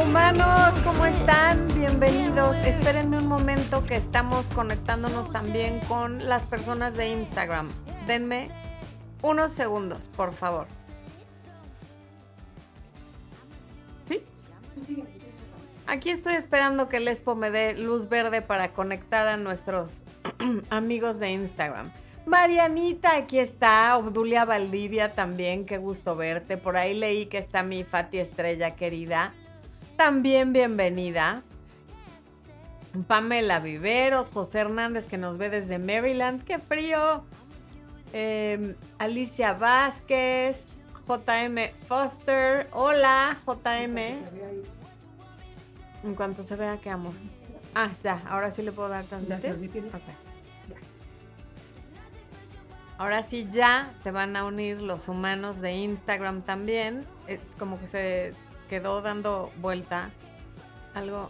humanos, ¿cómo están? Bienvenidos. Espérenme un momento que estamos conectándonos también con las personas de Instagram. Denme unos segundos, por favor. ¿Sí? Aquí estoy esperando que Lespo me dé luz verde para conectar a nuestros amigos de Instagram. Marianita, aquí está. Obdulia Valdivia también, qué gusto verte. Por ahí leí que está mi Fati Estrella querida. También bienvenida. Pamela Viveros, José Hernández que nos ve desde Maryland. ¡Qué frío! Em, Alicia Vázquez, JM Foster. Hola, JM. En cuanto se vea, ¿qué amo? Ah, ya, ahora sí le puedo dar transmitir. Ahora sí ya se van a unir los humanos de Instagram también. Es como que se quedó dando vuelta algo.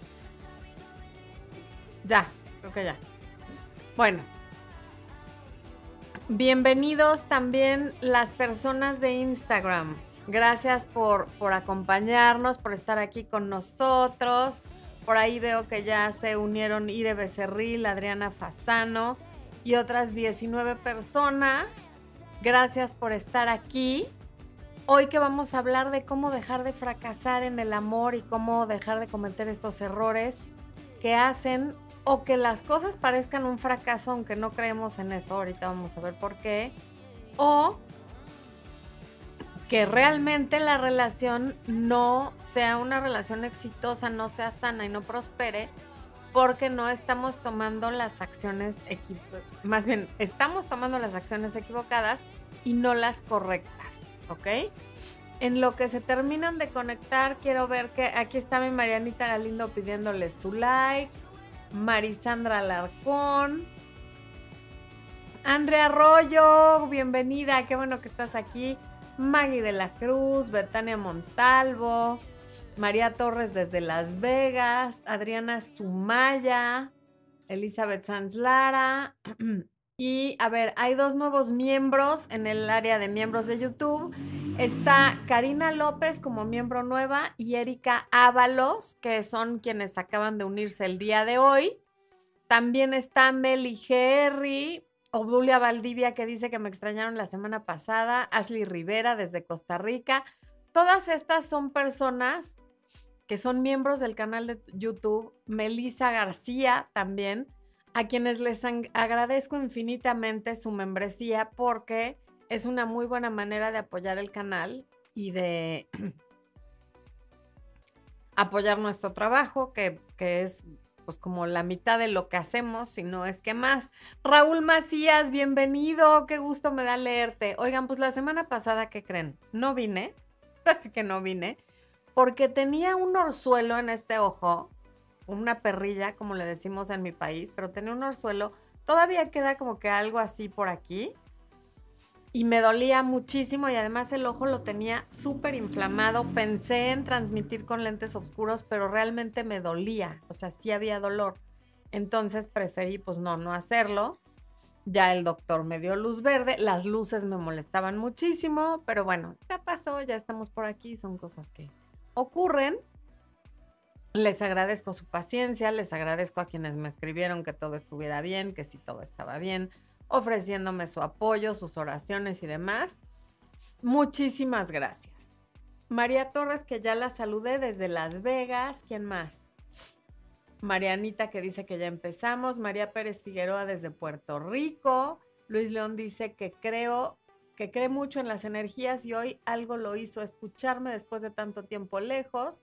Ya, creo que ya. Bueno. Bienvenidos también las personas de Instagram. Gracias por, por acompañarnos, por estar aquí con nosotros. Por ahí veo que ya se unieron Ire Becerril, Adriana Fasano y otras 19 personas. Gracias por estar aquí. Hoy que vamos a hablar de cómo dejar de fracasar en el amor y cómo dejar de cometer estos errores que hacen o que las cosas parezcan un fracaso aunque no creemos en eso, ahorita vamos a ver por qué, o que realmente la relación no sea una relación exitosa, no sea sana y no prospere porque no estamos tomando las acciones más bien estamos tomando las acciones equivocadas y no las correctas, ¿ok? En lo que se terminan de conectar, quiero ver que aquí está mi Marianita Galindo pidiéndole su like, Marisandra Alarcón, Andrea Arroyo, bienvenida, qué bueno que estás aquí, Maggie de la Cruz, Betania Montalvo, María Torres desde Las Vegas, Adriana Sumaya, Elizabeth Sanz Lara. Y a ver, hay dos nuevos miembros en el área de miembros de YouTube. Está Karina López como miembro nueva y Erika Ábalos, que son quienes acaban de unirse el día de hoy. También está Meli Gerry, Obdulia Valdivia, que dice que me extrañaron la semana pasada, Ashley Rivera desde Costa Rica. Todas estas son personas que son miembros del canal de YouTube, Melissa García también, a quienes les agradezco infinitamente su membresía porque es una muy buena manera de apoyar el canal y de apoyar nuestro trabajo, que, que, es pues como la mitad de lo que hacemos, si no es que más. Raúl Macías, bienvenido, qué gusto me da leerte. Oigan, pues la semana pasada, ¿qué creen? No vine, así que no vine porque tenía un orzuelo en este ojo, una perrilla, como le decimos en mi país, pero tenía un orzuelo, todavía queda como que algo así por aquí. Y me dolía muchísimo y además el ojo lo tenía súper inflamado. Pensé en transmitir con lentes oscuros, pero realmente me dolía, o sea, sí había dolor. Entonces preferí pues no, no hacerlo. Ya el doctor me dio luz verde, las luces me molestaban muchísimo, pero bueno, ya pasó, ya estamos por aquí, son cosas que ocurren. Les agradezco su paciencia, les agradezco a quienes me escribieron que todo estuviera bien, que si todo estaba bien, ofreciéndome su apoyo, sus oraciones y demás. Muchísimas gracias. María Torres, que ya la saludé desde Las Vegas. ¿Quién más? Marianita, que dice que ya empezamos. María Pérez Figueroa desde Puerto Rico. Luis León dice que creo que cree mucho en las energías y hoy algo lo hizo escucharme después de tanto tiempo lejos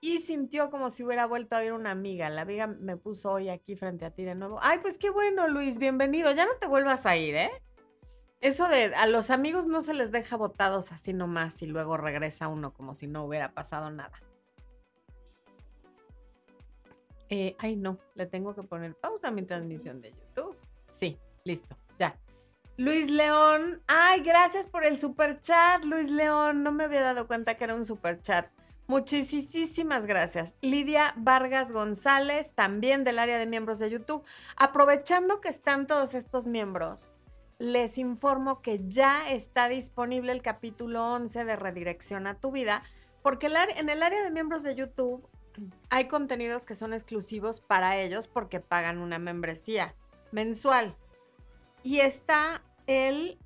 y sintió como si hubiera vuelto a oír una amiga. La amiga me puso hoy aquí frente a ti de nuevo. Ay, pues qué bueno, Luis, bienvenido. Ya no te vuelvas a ir, ¿eh? Eso de a los amigos no se les deja botados así nomás y luego regresa uno como si no hubiera pasado nada. Eh, ay, no, le tengo que poner pausa a mi transmisión de YouTube. Sí, listo, ya. Luis León, ay, gracias por el super chat, Luis León. No me había dado cuenta que era un super chat. Muchísimas gracias. Lidia Vargas González, también del área de miembros de YouTube. Aprovechando que están todos estos miembros, les informo que ya está disponible el capítulo 11 de Redirección a tu vida, porque en el área de miembros de YouTube hay contenidos que son exclusivos para ellos porque pagan una membresía mensual. Y está el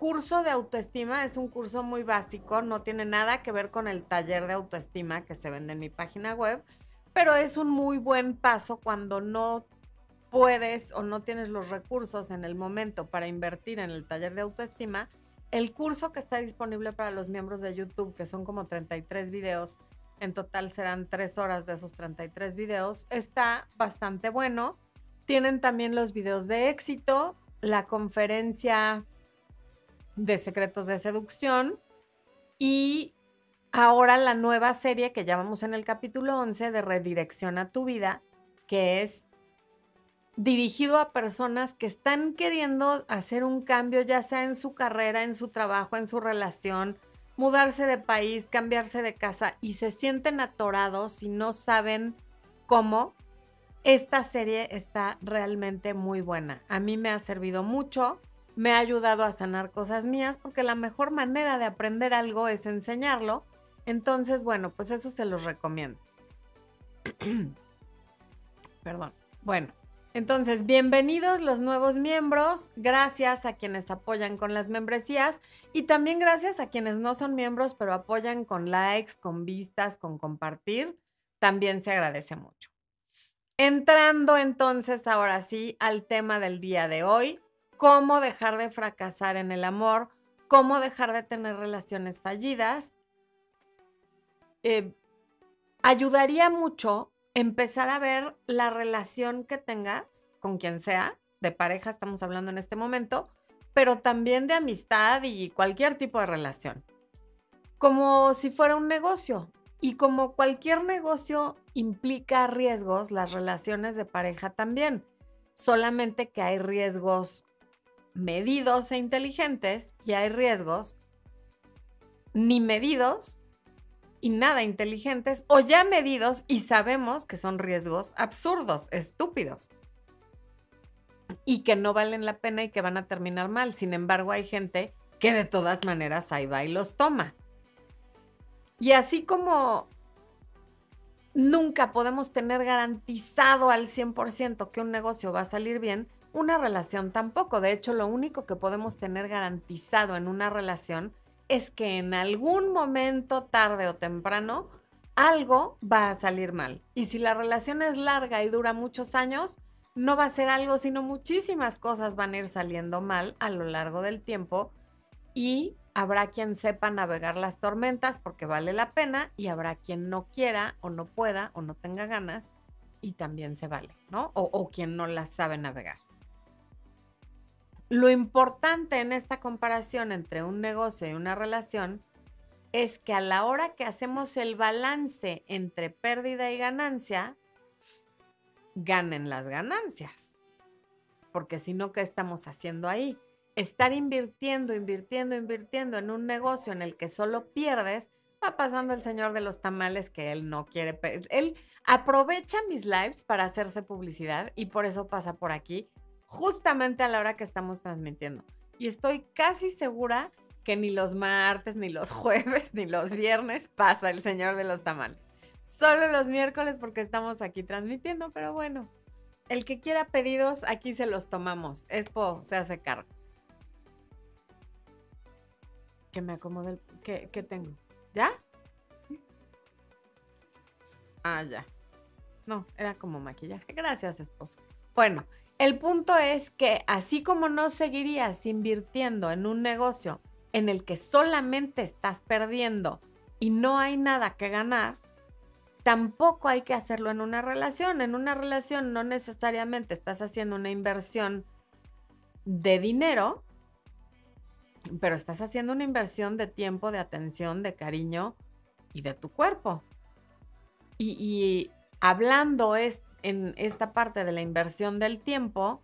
curso de autoestima, es un curso muy básico, no tiene nada que ver con el taller de autoestima que se vende en mi página web, pero es un muy buen paso cuando no puedes o no tienes los recursos en el momento para invertir en el taller de autoestima. El curso que está disponible para los miembros de YouTube, que son como 33 videos, en total serán 3 horas de esos 33 videos, está bastante bueno. Tienen también los videos de éxito, la conferencia de secretos de seducción y ahora la nueva serie que llamamos en el capítulo 11 de Redirección a tu vida, que es dirigido a personas que están queriendo hacer un cambio, ya sea en su carrera, en su trabajo, en su relación, mudarse de país, cambiarse de casa y se sienten atorados y no saben cómo. Esta serie está realmente muy buena. A mí me ha servido mucho, me ha ayudado a sanar cosas mías porque la mejor manera de aprender algo es enseñarlo entonces, bueno, pues eso se los recomiendo. Perdón. Bueno, entonces, bienvenidos los nuevos miembros. Gracias a quienes apoyan con las membresías y también gracias a quienes no son miembros, pero apoyan con likes, con vistas, con compartir. También se agradece mucho. Entrando entonces ahora sí al tema del día de hoy, cómo dejar de fracasar en el amor, cómo dejar de tener relaciones fallidas eh, ayudaría mucho empezar a ver la relación que tengas con quien sea, de pareja estamos hablando en este momento, pero también de amistad y cualquier tipo de relación, como si fuera un negocio. Y como cualquier negocio implica riesgos, las relaciones de pareja también. Solamente que hay riesgos medidos e inteligentes y hay riesgos ni medidos y nada inteligentes o ya medidos y sabemos que son riesgos absurdos, estúpidos y que no valen la pena y que van a terminar mal. Sin embargo, hay gente que de todas maneras ahí va y los toma. Y así como nunca podemos tener garantizado al 100% que un negocio va a salir bien, una relación tampoco. De hecho, lo único que podemos tener garantizado en una relación es que en algún momento, tarde o temprano, algo va a salir mal. Y si la relación es larga y dura muchos años, no va a ser algo, sino muchísimas cosas van a ir saliendo mal a lo largo del tiempo y habrá quien sepa navegar las tormentas porque vale la pena y habrá quien no quiera o no pueda o no tenga ganas y también se vale, ¿no? O, quien no las sabe navegar. Lo importante en esta comparación entre un negocio y una relación es que a la hora que hacemos el balance entre pérdida y ganancia, ganen las ganancias. Porque si no, ¿qué estamos haciendo ahí? Estar invirtiendo, invirtiendo, invirtiendo en un negocio en el que solo pierdes, va pasando el señor de los tamales que él no quiere. Él aprovecha mis lives para hacerse publicidad y por eso pasa por aquí justamente a la hora que estamos transmitiendo. Y estoy casi segura que ni los martes, ni los jueves, ni los viernes pasa el señor de los tamales. Solo los miércoles porque estamos aquí transmitiendo, pero bueno, el que quiera pedidos, aquí se los tomamos. Expo se hace cargo. Que me acomode el... ¿Qué, qué tengo? ¿Ya? Ah, ya. No, era como maquillaje. Gracias, esposo. Bueno, el punto es que así como no seguirías invirtiendo en un negocio en el que solamente estás perdiendo y no hay nada que ganar, tampoco hay que hacerlo en una relación. En una relación no necesariamente estás haciendo una inversión de dinero, pero estás haciendo una inversión de tiempo, de atención, de cariño y de tu cuerpo. Y, hablando es, en esta parte de la inversión del tiempo,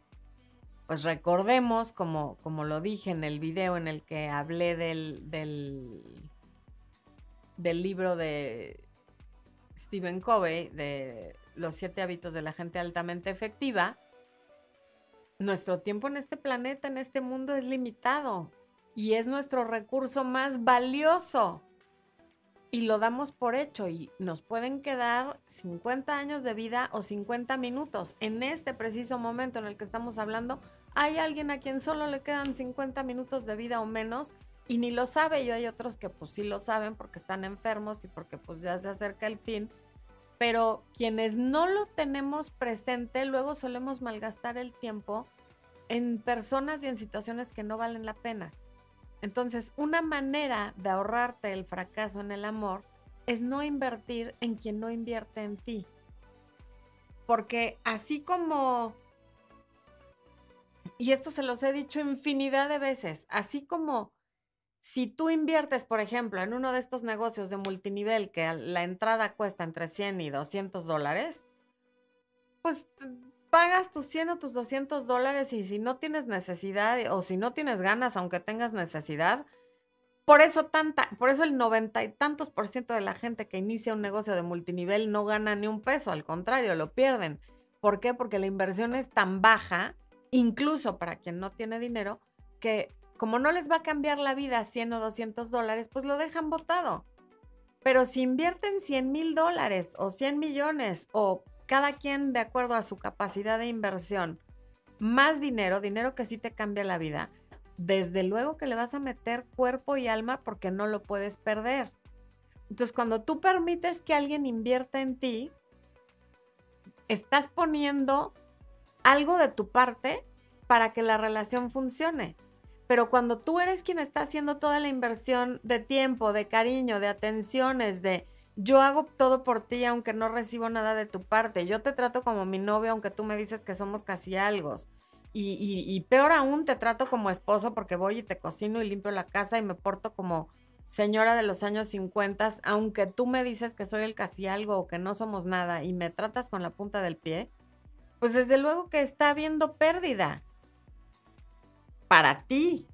pues recordemos, como, como lo dije en el video en el que hablé del, del, del libro de Stephen Covey, de Los siete hábitos de la gente altamente efectiva, nuestro tiempo en este planeta, en este mundo es limitado y es nuestro recurso más valioso. Y lo damos por hecho y nos pueden quedar 50 años de vida o 50 minutos. En este preciso momento en el que estamos hablando, hay alguien a quien solo le quedan 50 minutos de vida o menos y ni lo sabe y hay otros que pues sí lo saben porque están enfermos y porque pues ya se acerca el fin. Pero quienes no lo tenemos presente, luego solemos malgastar el tiempo en personas y en situaciones que no valen la pena. Entonces, una manera de ahorrarte el fracaso en el amor es no invertir en quien no invierte en ti. Porque así como, y esto se los he dicho infinidad de veces, así como si tú inviertes, por ejemplo, en uno de estos negocios de multinivel que la entrada cuesta entre 100 y 200 dólares, pues pagas tus 100 o tus 200 dólares y si no tienes necesidad o si no tienes ganas, aunque tengas necesidad, por eso tanta, por eso el noventa y tantos por ciento de la gente que inicia un negocio de multinivel no gana ni un peso, al contrario, lo pierden. ¿Por qué? Porque la inversión es tan baja, incluso para quien no tiene dinero, que como no les va a cambiar la vida 100 o 200 dólares, pues lo dejan botado. Pero si invierten 100 mil dólares o 100 millones o cada quien de acuerdo a su capacidad de inversión, más dinero, dinero que sí te cambia la vida, desde luego que le vas a meter cuerpo y alma porque no lo puedes perder. Entonces, cuando tú permites que alguien invierta en ti, estás poniendo algo de tu parte para que la relación funcione. Pero cuando tú eres quien está haciendo toda la inversión de tiempo, de cariño, de atenciones, de yo hago todo por ti aunque no recibo nada de tu parte. Yo te trato como mi novio aunque tú me dices que somos casi algo. Y, peor aún, te trato como esposo porque voy y te cocino y limpio la casa y me porto como señora de los años 50, aunque tú me dices que soy el casi algo o que no somos nada y me tratas con la punta del pie, pues desde luego que está habiendo pérdida para ti.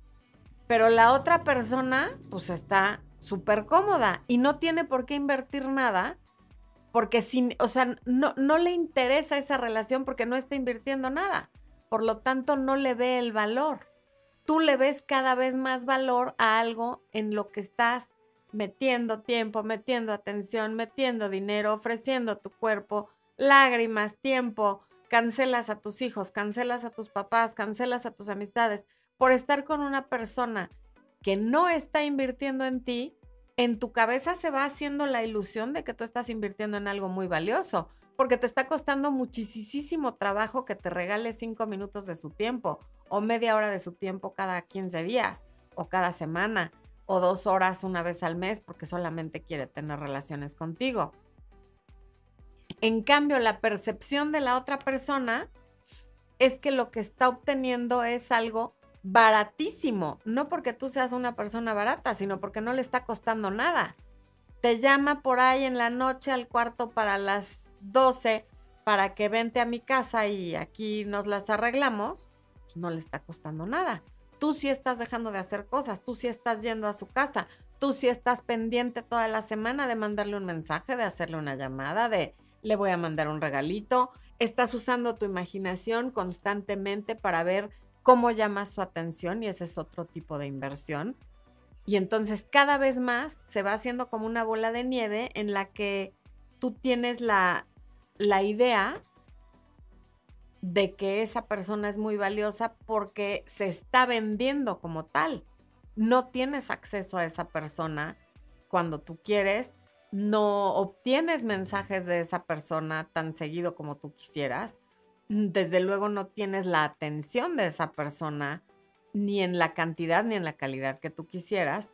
Pero la otra persona, pues está súper cómoda y no tiene por qué invertir nada porque sin, o sea, no, no le interesa esa relación porque no está invirtiendo nada. Por lo tanto, no le ve el valor. Tú le ves cada vez más valor a algo en lo que estás metiendo tiempo, metiendo atención, metiendo dinero, ofreciendo tu cuerpo, lágrimas, tiempo, cancelas a tus hijos, cancelas a tus papás, cancelas a tus amistades por estar con una persona que no está invirtiendo en ti, en tu cabeza se va haciendo la ilusión de que tú estás invirtiendo en algo muy valioso, porque te está costando muchísimo trabajo que te regale cinco minutos de su tiempo o media hora de su tiempo cada 15 días o cada semana o dos horas una vez al mes porque solamente quiere tener relaciones contigo. En cambio, la percepción de la otra persona es que lo que está obteniendo es algo baratísimo, no porque tú seas una persona barata, sino porque no le está costando nada. Te llama por ahí en la noche al cuarto para las 12 para que vente a mi casa y aquí nos las arreglamos, pues no le está costando nada. Tú sí estás dejando de hacer cosas, tú sí estás yendo a su casa, tú sí estás pendiente toda la semana de mandarle un mensaje, de hacerle una llamada, de le voy a mandar un regalito, estás usando tu imaginación constantemente para ver cómo llamas su atención y ese es otro tipo de inversión. Y entonces cada vez más se va haciendo como una bola de nieve en la que tú tienes la, la idea de que esa persona es muy valiosa porque se está vendiendo como tal. No tienes acceso a esa persona cuando tú quieres, no obtienes mensajes de esa persona tan seguido como tú quisieras desde luego no tienes la atención de esa persona, ni en la cantidad ni en la calidad que tú quisieras.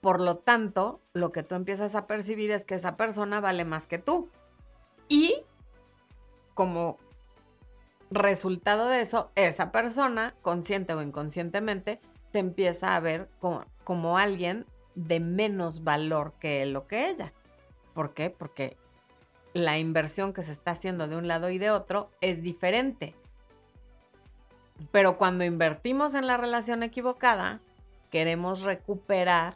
Por lo tanto, lo que tú empiezas a percibir es que esa persona vale más que tú. Y como resultado de eso, esa persona, consciente o inconscientemente, te empieza a ver como, como alguien de menos valor que él o que ella. ¿Por qué? Porque la inversión que se está haciendo de un lado y de otro es diferente. Pero cuando invertimos en la relación equivocada, queremos recuperar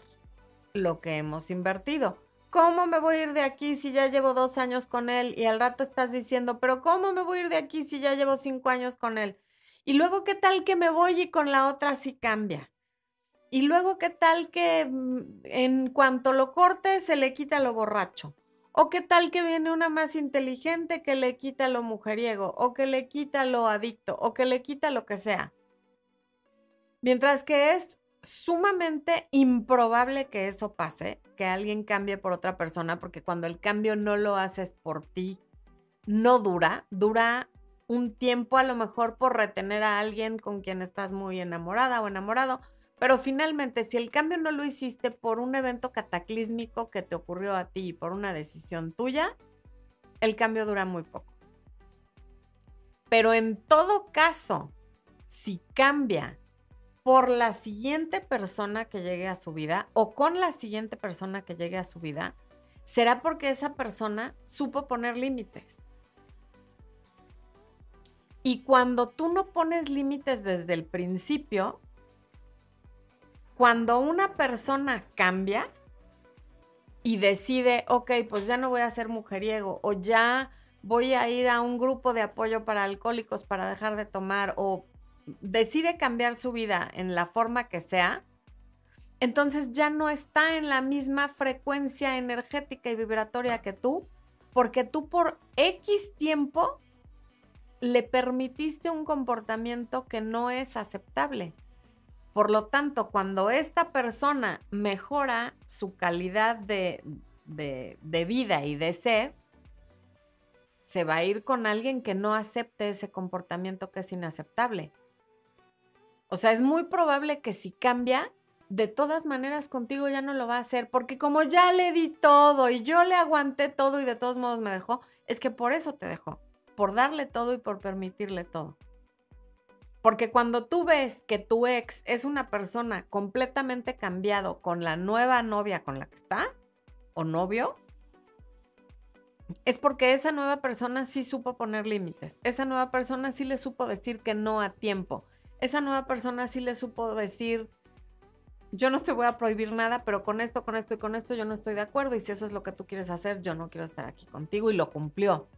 lo que hemos invertido. ¿Cómo me voy a ir de aquí si ya llevo dos años con él? Y al rato estás diciendo, pero ¿cómo me voy a ir de aquí si ya llevo cinco años con él? Y luego, ¿qué tal que me voy y con la otra sí cambia? Y luego, ¿qué tal que mm, en cuanto lo corte se le quita lo borracho? ¿O qué tal que viene una más inteligente que le quita lo mujeriego? ¿O que le quita lo adicto? ¿O que le quita lo que sea? Mientras que es sumamente improbable que eso pase, que alguien cambie por otra persona, porque cuando el cambio no lo haces por ti, no dura, dura un tiempo a lo mejor por retener a alguien con quien estás muy enamorada o enamorado, pero finalmente, si el cambio no lo hiciste por un evento cataclísmico que te ocurrió a ti y por una decisión tuya, el cambio dura muy poco. Pero en todo caso, si cambia por la siguiente persona que llegue a su vida o con la siguiente persona que llegue a su vida, será porque esa persona supo poner límites. Y cuando tú no pones límites desde el principio, cuando una persona cambia y decide, ok, pues ya no voy a ser mujeriego o ya voy a ir a un grupo de apoyo para alcohólicos para dejar de tomar o decide cambiar su vida en la forma que sea, entonces ya no está en la misma frecuencia energética y vibratoria que tú, porque tú por X tiempo le permitiste un comportamiento que no es aceptable. Por lo tanto, cuando esta persona mejora su calidad de, vida y de ser, se va a ir con alguien que no acepte ese comportamiento que es inaceptable. O sea, es muy probable que si cambia, de todas maneras contigo ya no lo va a hacer, porque como ya le di todo y yo le aguanté todo y de todos modos me dejó, es que por eso te dejó, por darle todo y por permitirle todo. Porque cuando tú ves que tu ex es una persona completamente cambiado con la nueva novia con la que está o novio, es porque esa nueva persona sí supo poner límites. Esa nueva persona sí le supo decir que no a tiempo. Esa nueva persona sí le supo decir, yo no te voy a prohibir nada, pero con esto, con esto y con esto yo no estoy de acuerdo y si eso es lo que tú quieres hacer, yo no quiero estar aquí contigo y lo cumplió.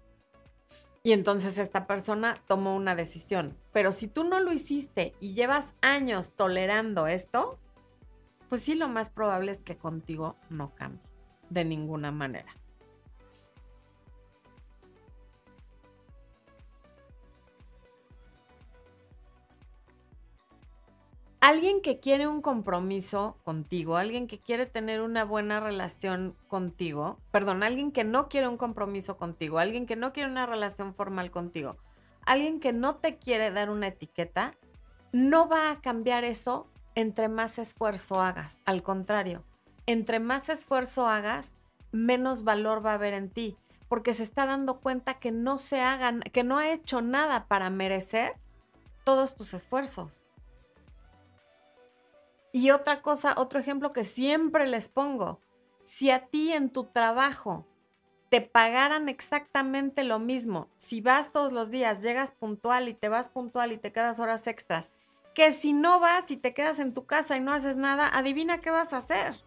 Y entonces esta persona tomó una decisión. Pero si tú no lo hiciste y llevas años tolerando esto, pues sí, lo más probable es que contigo no cambie de ninguna manera. Alguien que quiere un compromiso contigo, alguien que quiere tener una buena relación contigo, perdón, alguien que no quiere un compromiso contigo, alguien que no quiere una relación formal contigo, alguien que no te quiere dar una etiqueta, no va a cambiar eso entre más esfuerzo hagas. Al contrario, entre más esfuerzo hagas, menos valor va a haber en ti, porque se está dando cuenta que no se hagan, que no ha hecho nada para merecer todos tus esfuerzos. Y otra cosa, otro ejemplo que siempre les pongo, si a ti en tu trabajo te pagaran exactamente lo mismo, si vas todos los días, llegas puntual y te vas puntual y te quedas horas extras, que si no vas y te quedas en tu casa y no haces nada, adivina qué vas a hacer.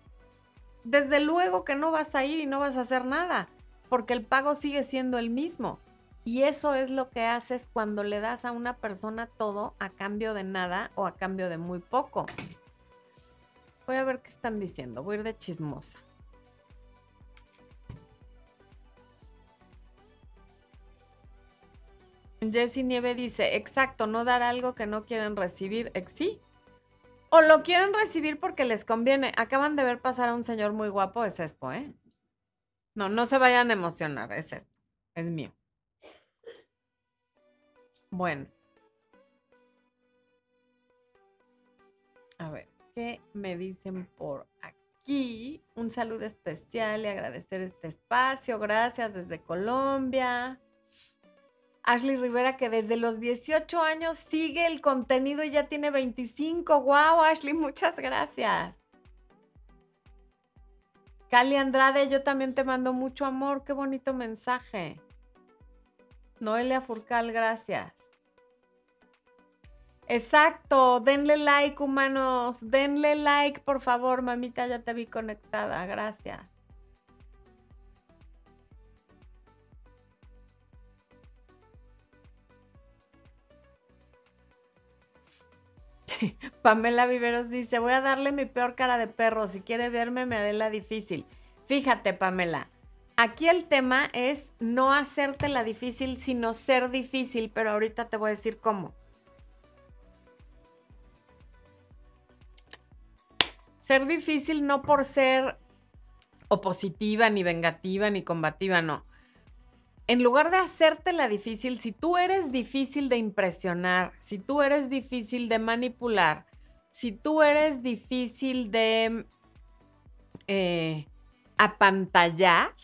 Desde luego que no vas a ir y no vas a hacer nada, porque el pago sigue siendo el mismo. Y eso es lo que haces cuando le das a una persona todo a cambio de nada o a cambio de muy poco. Voy a ver qué están diciendo. Voy a ir de chismosa. Jessie Nieve dice, exacto, no dar algo que no quieren recibir. Sí. O lo quieren recibir porque les conviene. Acaban de ver pasar a un señor muy guapo, es esto, ¿eh? No, no se vayan a emocionar, es esto. Es mío. Bueno. A ver me dicen por aquí? Un saludo especial y agradecer este espacio. Gracias desde Colombia. Ashley Rivera que desde los 18 años sigue el contenido y ya tiene 25. ¡Wow, Ashley! Muchas gracias. Cali Andrade, yo también te mando mucho amor. Qué bonito mensaje. Noelia Furcal, gracias. Exacto, denle like, humanos. Denle like, por favor, mamita, ya te vi conectada. Gracias. Pamela Viveros dice, voy a darle mi peor cara de perro. Si quiere verme, me haré la difícil. Fíjate, Pamela, aquí el tema es no hacerte la difícil, sino ser difícil, pero ahorita te voy a decir cómo. Ser difícil no por ser opositiva, ni vengativa, ni combativa, no. En lugar de hacerte la difícil, si tú eres difícil de impresionar, si tú eres difícil de manipular, si tú eres difícil de eh, apantallar,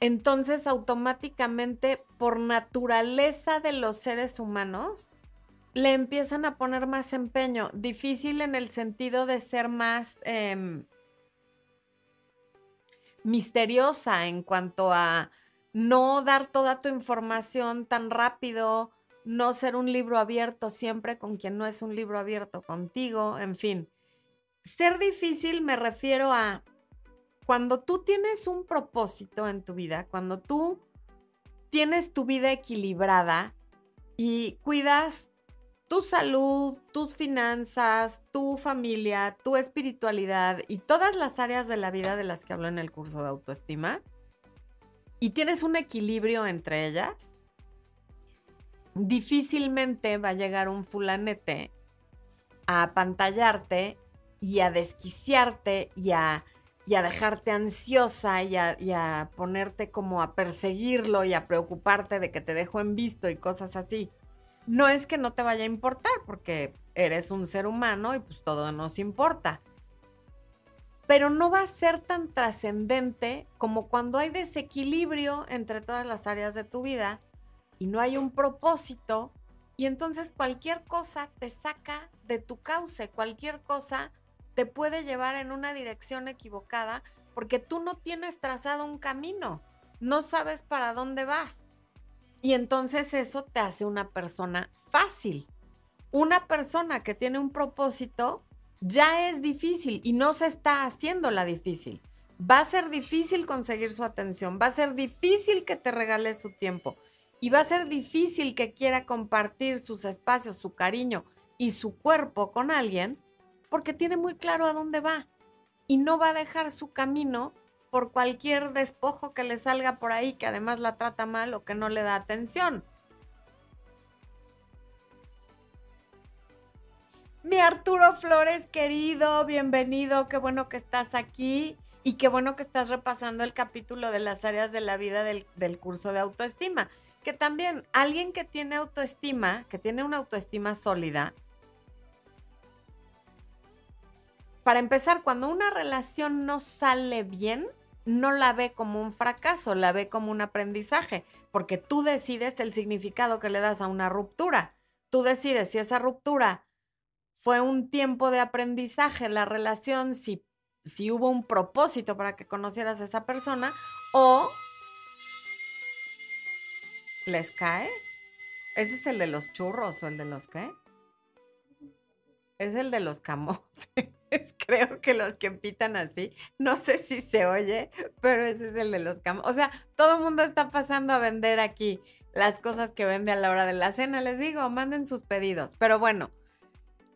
entonces automáticamente por naturaleza de los seres humanos le empiezan a poner más empeño. Difícil en el sentido de ser más em, misteriosa en cuanto a no dar toda tu información tan rápido, no ser un libro abierto siempre con quien no es un libro abierto contigo, en fin. Ser difícil me refiero a cuando tú tienes un propósito en tu vida, cuando tú tienes tu vida equilibrada y cuidas tu salud, tus finanzas, tu familia, tu espiritualidad y todas las áreas de la vida de las que hablo en el curso de autoestima, y tienes un equilibrio entre ellas, difícilmente va a llegar un fulanete a apantallarte y a desquiciarte y a, dejarte ansiosa y a, y a ponerte como a perseguirlo y a preocuparte de que te dejo en visto y cosas así no es que no te vaya a importar, porque eres un ser humano y pues todo nos importa. Pero no va a ser tan trascendente como cuando hay desequilibrio entre todas las áreas de tu vida y no hay un propósito y entonces cualquier cosa te saca de tu cauce, cualquier cosa te puede llevar en una dirección equivocada porque tú no tienes trazado un camino, no sabes para dónde vas. Y entonces eso te hace una persona fácil. Una persona que tiene un propósito ya es difícil y no se está haciendo la difícil. Va a ser difícil conseguir su atención, va a ser difícil que te regale su tiempo y va a ser difícil que quiera compartir sus espacios, su cariño y su cuerpo con alguien porque tiene muy claro a dónde va y no va a dejar su camino por cualquier despojo que le salga por ahí, que además la trata mal o que no le da atención. Mi Arturo Flores, querido, bienvenido, qué bueno que estás aquí y qué bueno que estás repasando el capítulo de las áreas de la vida del, del curso de autoestima. Que también alguien que tiene autoestima, que tiene una autoestima sólida, para empezar, cuando una relación no sale bien, no la ve como un fracaso, la ve como un aprendizaje, porque tú decides el significado que le das a una ruptura. Tú decides si esa ruptura fue un tiempo de aprendizaje, la relación, si, si hubo un propósito para que conocieras a esa persona o les cae. ¿Ese es el de los churros o el de los qué? Es el de los camotes. Creo que los que pitan así, no sé si se oye, pero ese es el de los camotes. O sea, todo el mundo está pasando a vender aquí las cosas que vende a la hora de la cena. Les digo, manden sus pedidos. Pero bueno,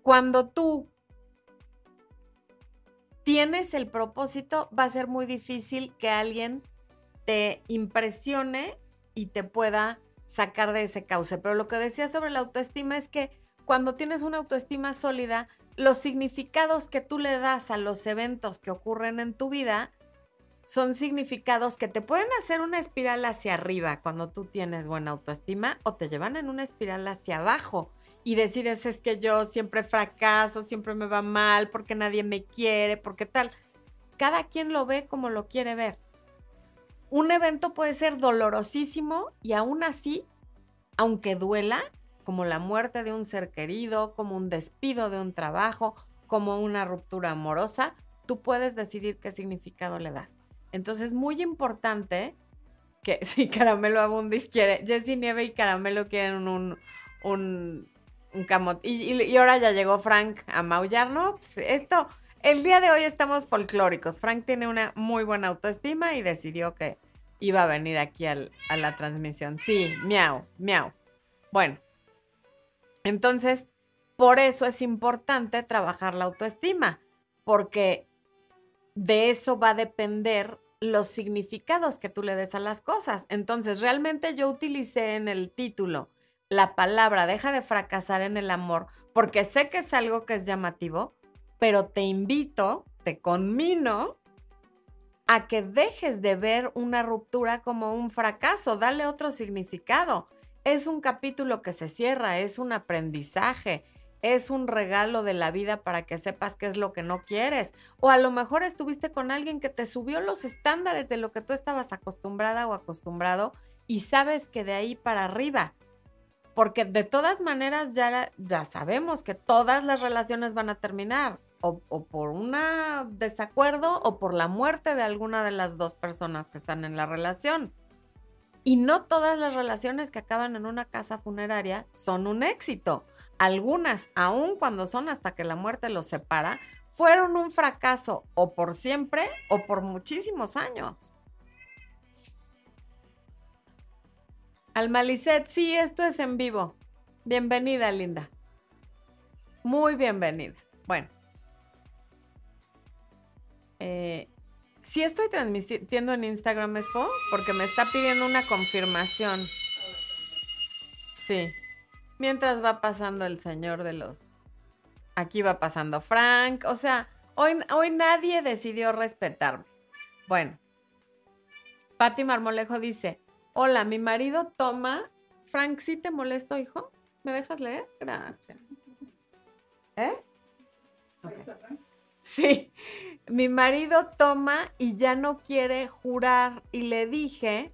cuando tú tienes el propósito, va a ser muy difícil que alguien te impresione y te pueda sacar de ese cauce. Pero lo que decía sobre la autoestima es que cuando tienes una autoestima sólida, los significados que tú le das a los eventos que ocurren en tu vida son significados que te pueden hacer una espiral hacia arriba cuando tú tienes buena autoestima o te llevan en una espiral hacia abajo y decides es que yo siempre fracaso, siempre me va mal, porque nadie me quiere, porque tal. Cada quien lo ve como lo quiere ver. Un evento puede ser dolorosísimo y aún así, aunque duela, como la muerte de un ser querido, como un despido de un trabajo, como una ruptura amorosa, tú puedes decidir qué significado le das. Entonces es muy importante que si Caramelo Abundis quiere, Jessie Nieve y Caramelo quieren un, un, un. Y, ahora ya llegó Frank a maullar, ¿no? Pues esto, el día de hoy estamos folclóricos. Frank tiene una muy buena autoestima y decidió que iba a venir aquí a la transmisión. Sí, miau, miau. Bueno, Entonces, por eso es importante trabajar la autoestima, porque de eso va a depender los significados que tú le des a las cosas. Entonces, realmente yo utilicé en el título la palabra deja de fracasar en el amor, porque sé que es algo que es llamativo, pero te invito, te conmino a que dejes de ver una ruptura como un fracaso, dale otro significado. Es un capítulo que se cierra, es un aprendizaje, es un regalo de la vida para que sepas qué es lo que no quieres. O a lo mejor estuviste con alguien que te subió los estándares de lo que tú estabas acostumbrada o acostumbrado y sabes que de ahí para arriba. Porque de todas maneras ya, ya sabemos que todas las relaciones van a terminar o, o por un desacuerdo o por la muerte de alguna de las dos personas que están en la relación. Y no todas las relaciones que acaban en una casa funeraria son un éxito. Algunas, aun cuando son hasta que la muerte los separa, fueron un fracaso o por siempre o por muchísimos años. Almalicet, sí, esto es en vivo. Bienvenida, linda. Muy bienvenida. Bueno. Eh, sí estoy transmitiendo en Instagram Expo porque me está pidiendo una confirmación. Sí. Mientras va pasando el señor de los... Aquí va pasando Frank. O sea, hoy, hoy nadie decidió respetarme. Bueno. Patti Marmolejo dice, hola, mi marido toma... Frank, ¿sí te molesto, hijo? ¿Me dejas leer? Gracias. ¿Eh? Sí, mi marido toma y ya no quiere jurar y le dije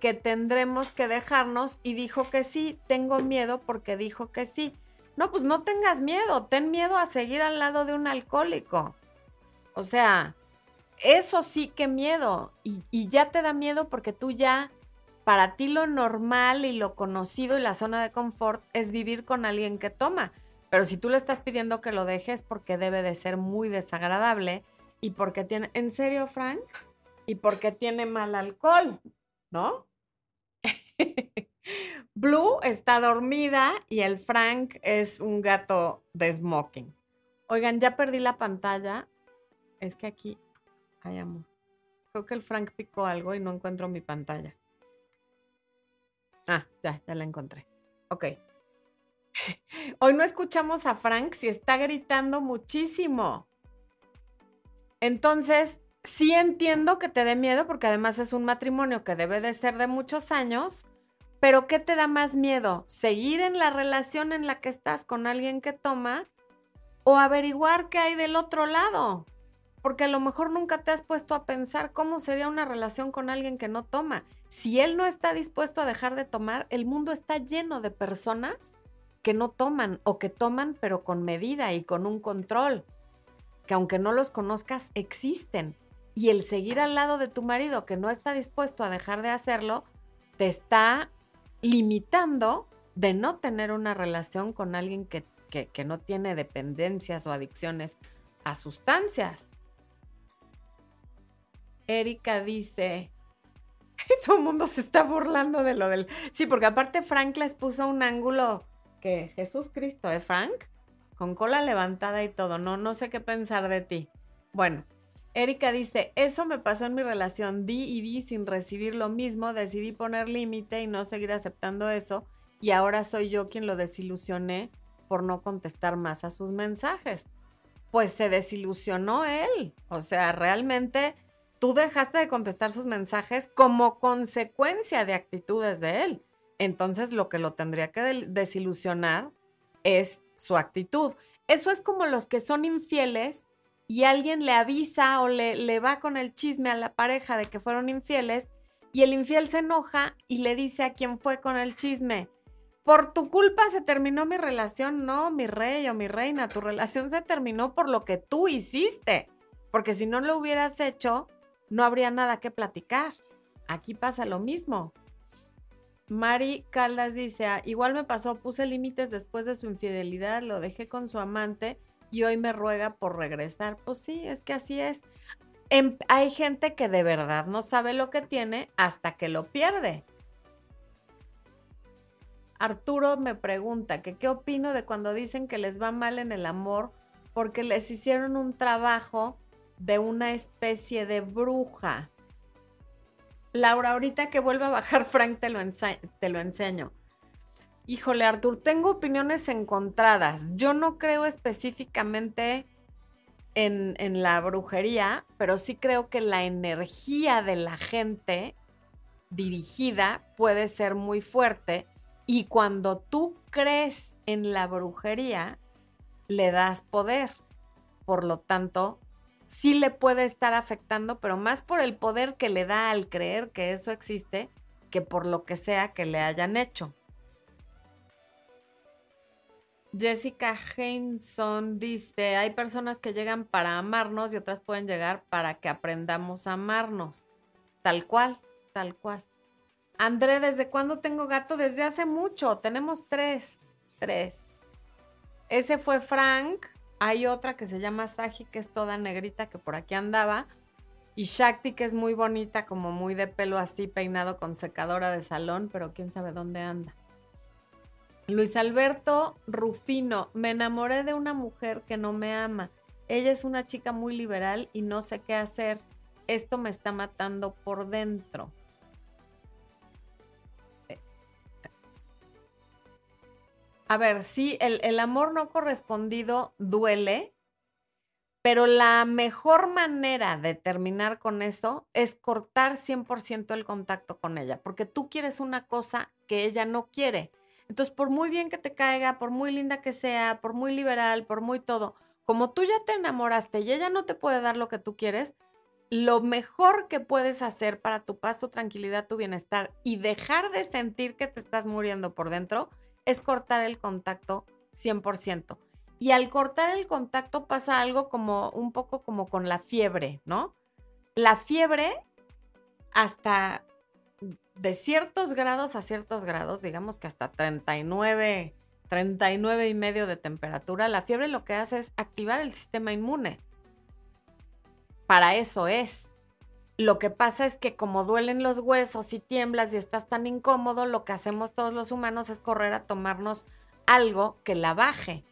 que tendremos que dejarnos y dijo que sí, tengo miedo porque dijo que sí. No, pues no tengas miedo, ten miedo a seguir al lado de un alcohólico. O sea, eso sí que miedo. Y, y, ya te da miedo porque tú ya, para ti lo normal y lo conocido y la zona de confort es vivir con alguien que toma. Pero si tú le estás pidiendo que lo dejes porque debe de ser muy desagradable y porque tiene, ¿en serio, Frank? Y porque tiene mal alcohol. ¿no? Blue está dormida y el Frank es un gato de smoking. Oigan, ya perdí la pantalla. Es que aquí hay amor. Creo que el Frank picó algo y no encuentro mi pantalla. Ah, ya, ya la encontré. Ok. Hoy no escuchamos a Frank si está gritando muchísimo. Entonces, sí entiendo que te dé miedo porque además es un matrimonio que debe de ser de muchos años, pero ¿qué te da más miedo? ¿Seguir en la relación en la que estás con alguien que toma o averiguar qué hay del otro lado? Porque a lo mejor nunca te has puesto a pensar cómo sería una relación con alguien que no toma. Si él no está dispuesto a dejar de tomar, el mundo está lleno de personas que no toman o que toman pero con medida y con un control, que aunque no los conozcas, existen y el seguir al lado de tu marido que no está dispuesto a dejar de hacerlo, te está limitando de no tener una relación con alguien que, que, no tiene dependencias o adicciones a sustancias. Erika dice, todo el mundo se está burlando de lo del... Sí, porque aparte Frank les puso un ángulo que Jesús Cristo, ¿eh, Frank? Con cola levantada y todo. No, no sé qué pensar de ti. Bueno, Erika dice, eso me pasó en mi relación, di y di sin recibir lo mismo, decidí poner límite y no seguir aceptando eso y ahora soy yo quien lo desilusioné por no contestar más a sus mensajes. Pues se desilusionó él, o sea, realmente tú dejaste de contestar sus mensajes como consecuencia de actitudes de él. Entonces lo que lo tendría que desilusionar es su actitud. Eso es como los que son infieles y alguien le avisa o le, le va con el chisme a la pareja de que fueron infieles y el infiel se enoja y le dice a quien fue con el chisme, por tu culpa se terminó mi relación, no, mi rey o mi reina, tu relación se terminó por lo que tú hiciste, porque si no lo hubieras hecho, no habría nada que platicar. Aquí pasa lo mismo. Mari Caldas dice, ah, igual me pasó, puse límites después de su infidelidad, lo dejé con su amante y hoy me ruega por regresar. Pues sí, es que así es. Em, hay gente que de verdad no sabe lo que tiene hasta que lo pierde. Arturo me pregunta que qué opino de cuando dicen que les va mal en el amor porque les hicieron un trabajo de una especie de bruja. Laura, ahorita que vuelva a bajar Frank te lo, enseño. Híjole, Artur, tengo opiniones encontradas. Yo no creo específicamente en, en, la brujería, pero sí creo que la energía de la gente dirigida puede ser muy fuerte. Y cuando tú crees en la brujería, le das poder. Por lo tanto, sí le puede estar afectando, pero más por el poder que le da al creer que eso existe que por lo que sea que le hayan hecho. Jessica Henson dice, hay personas que llegan para amarnos y otras pueden llegar para que aprendamos a amarnos. Tal cual, tal cual. André, ¿desde cuándo tengo gato? Desde hace mucho. Tenemos tres. Tres. Ese fue Frank. Hay otra que se llama Saji, que es toda negrita, que por aquí andaba. Y Shakti, que es muy bonita, como muy de pelo así, peinado con secadora de salón, pero quién sabe dónde anda. Luis Alberto Rufino, me enamoré de una mujer que no me ama. Ella es una chica muy liberal y no sé qué hacer. Esto me está matando por dentro. A ver, sí, el, amor no correspondido duele, pero la mejor manera de terminar con eso es cortar 100% el contacto con ella, porque tú quieres una cosa que ella no quiere. Entonces, por muy bien que te caiga, por muy linda que sea, por muy liberal, por muy todo, como tú ya te enamoraste y ella no te puede dar lo que tú quieres, lo mejor que puedes hacer para tu paz, tu tranquilidad, tu bienestar y dejar de sentir que te estás muriendo por dentro es cortar el contacto 100%. Y al cortar el contacto pasa algo como un poco como con la fiebre, ¿no? La fiebre hasta de ciertos grados a ciertos grados, digamos que hasta 39, 39 y medio de temperatura, la fiebre lo que hace es activar el sistema inmune. Para eso es. Lo que pasa es que como duelen los huesos y tiemblas y estás tan incómodo, lo que hacemos todos los humanos es correr a tomarnos algo que la baje.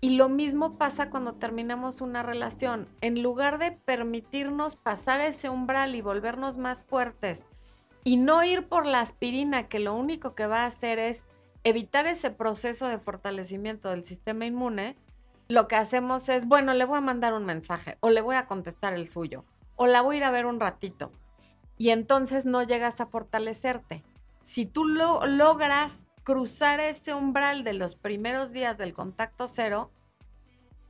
Y lo mismo pasa cuando terminamos una relación. En lugar de permitirnos pasar ese umbral y volvernos más fuertes y no ir por la aspirina, que lo único que va a hacer es evitar ese proceso de fortalecimiento del sistema inmune, lo que hacemos es, bueno, le voy a mandar un mensaje o le voy a contestar el suyo o la voy a ir a ver un ratito. Y entonces no llegas a fortalecerte. Si tú lo logras cruzar ese umbral de los primeros días del contacto cero,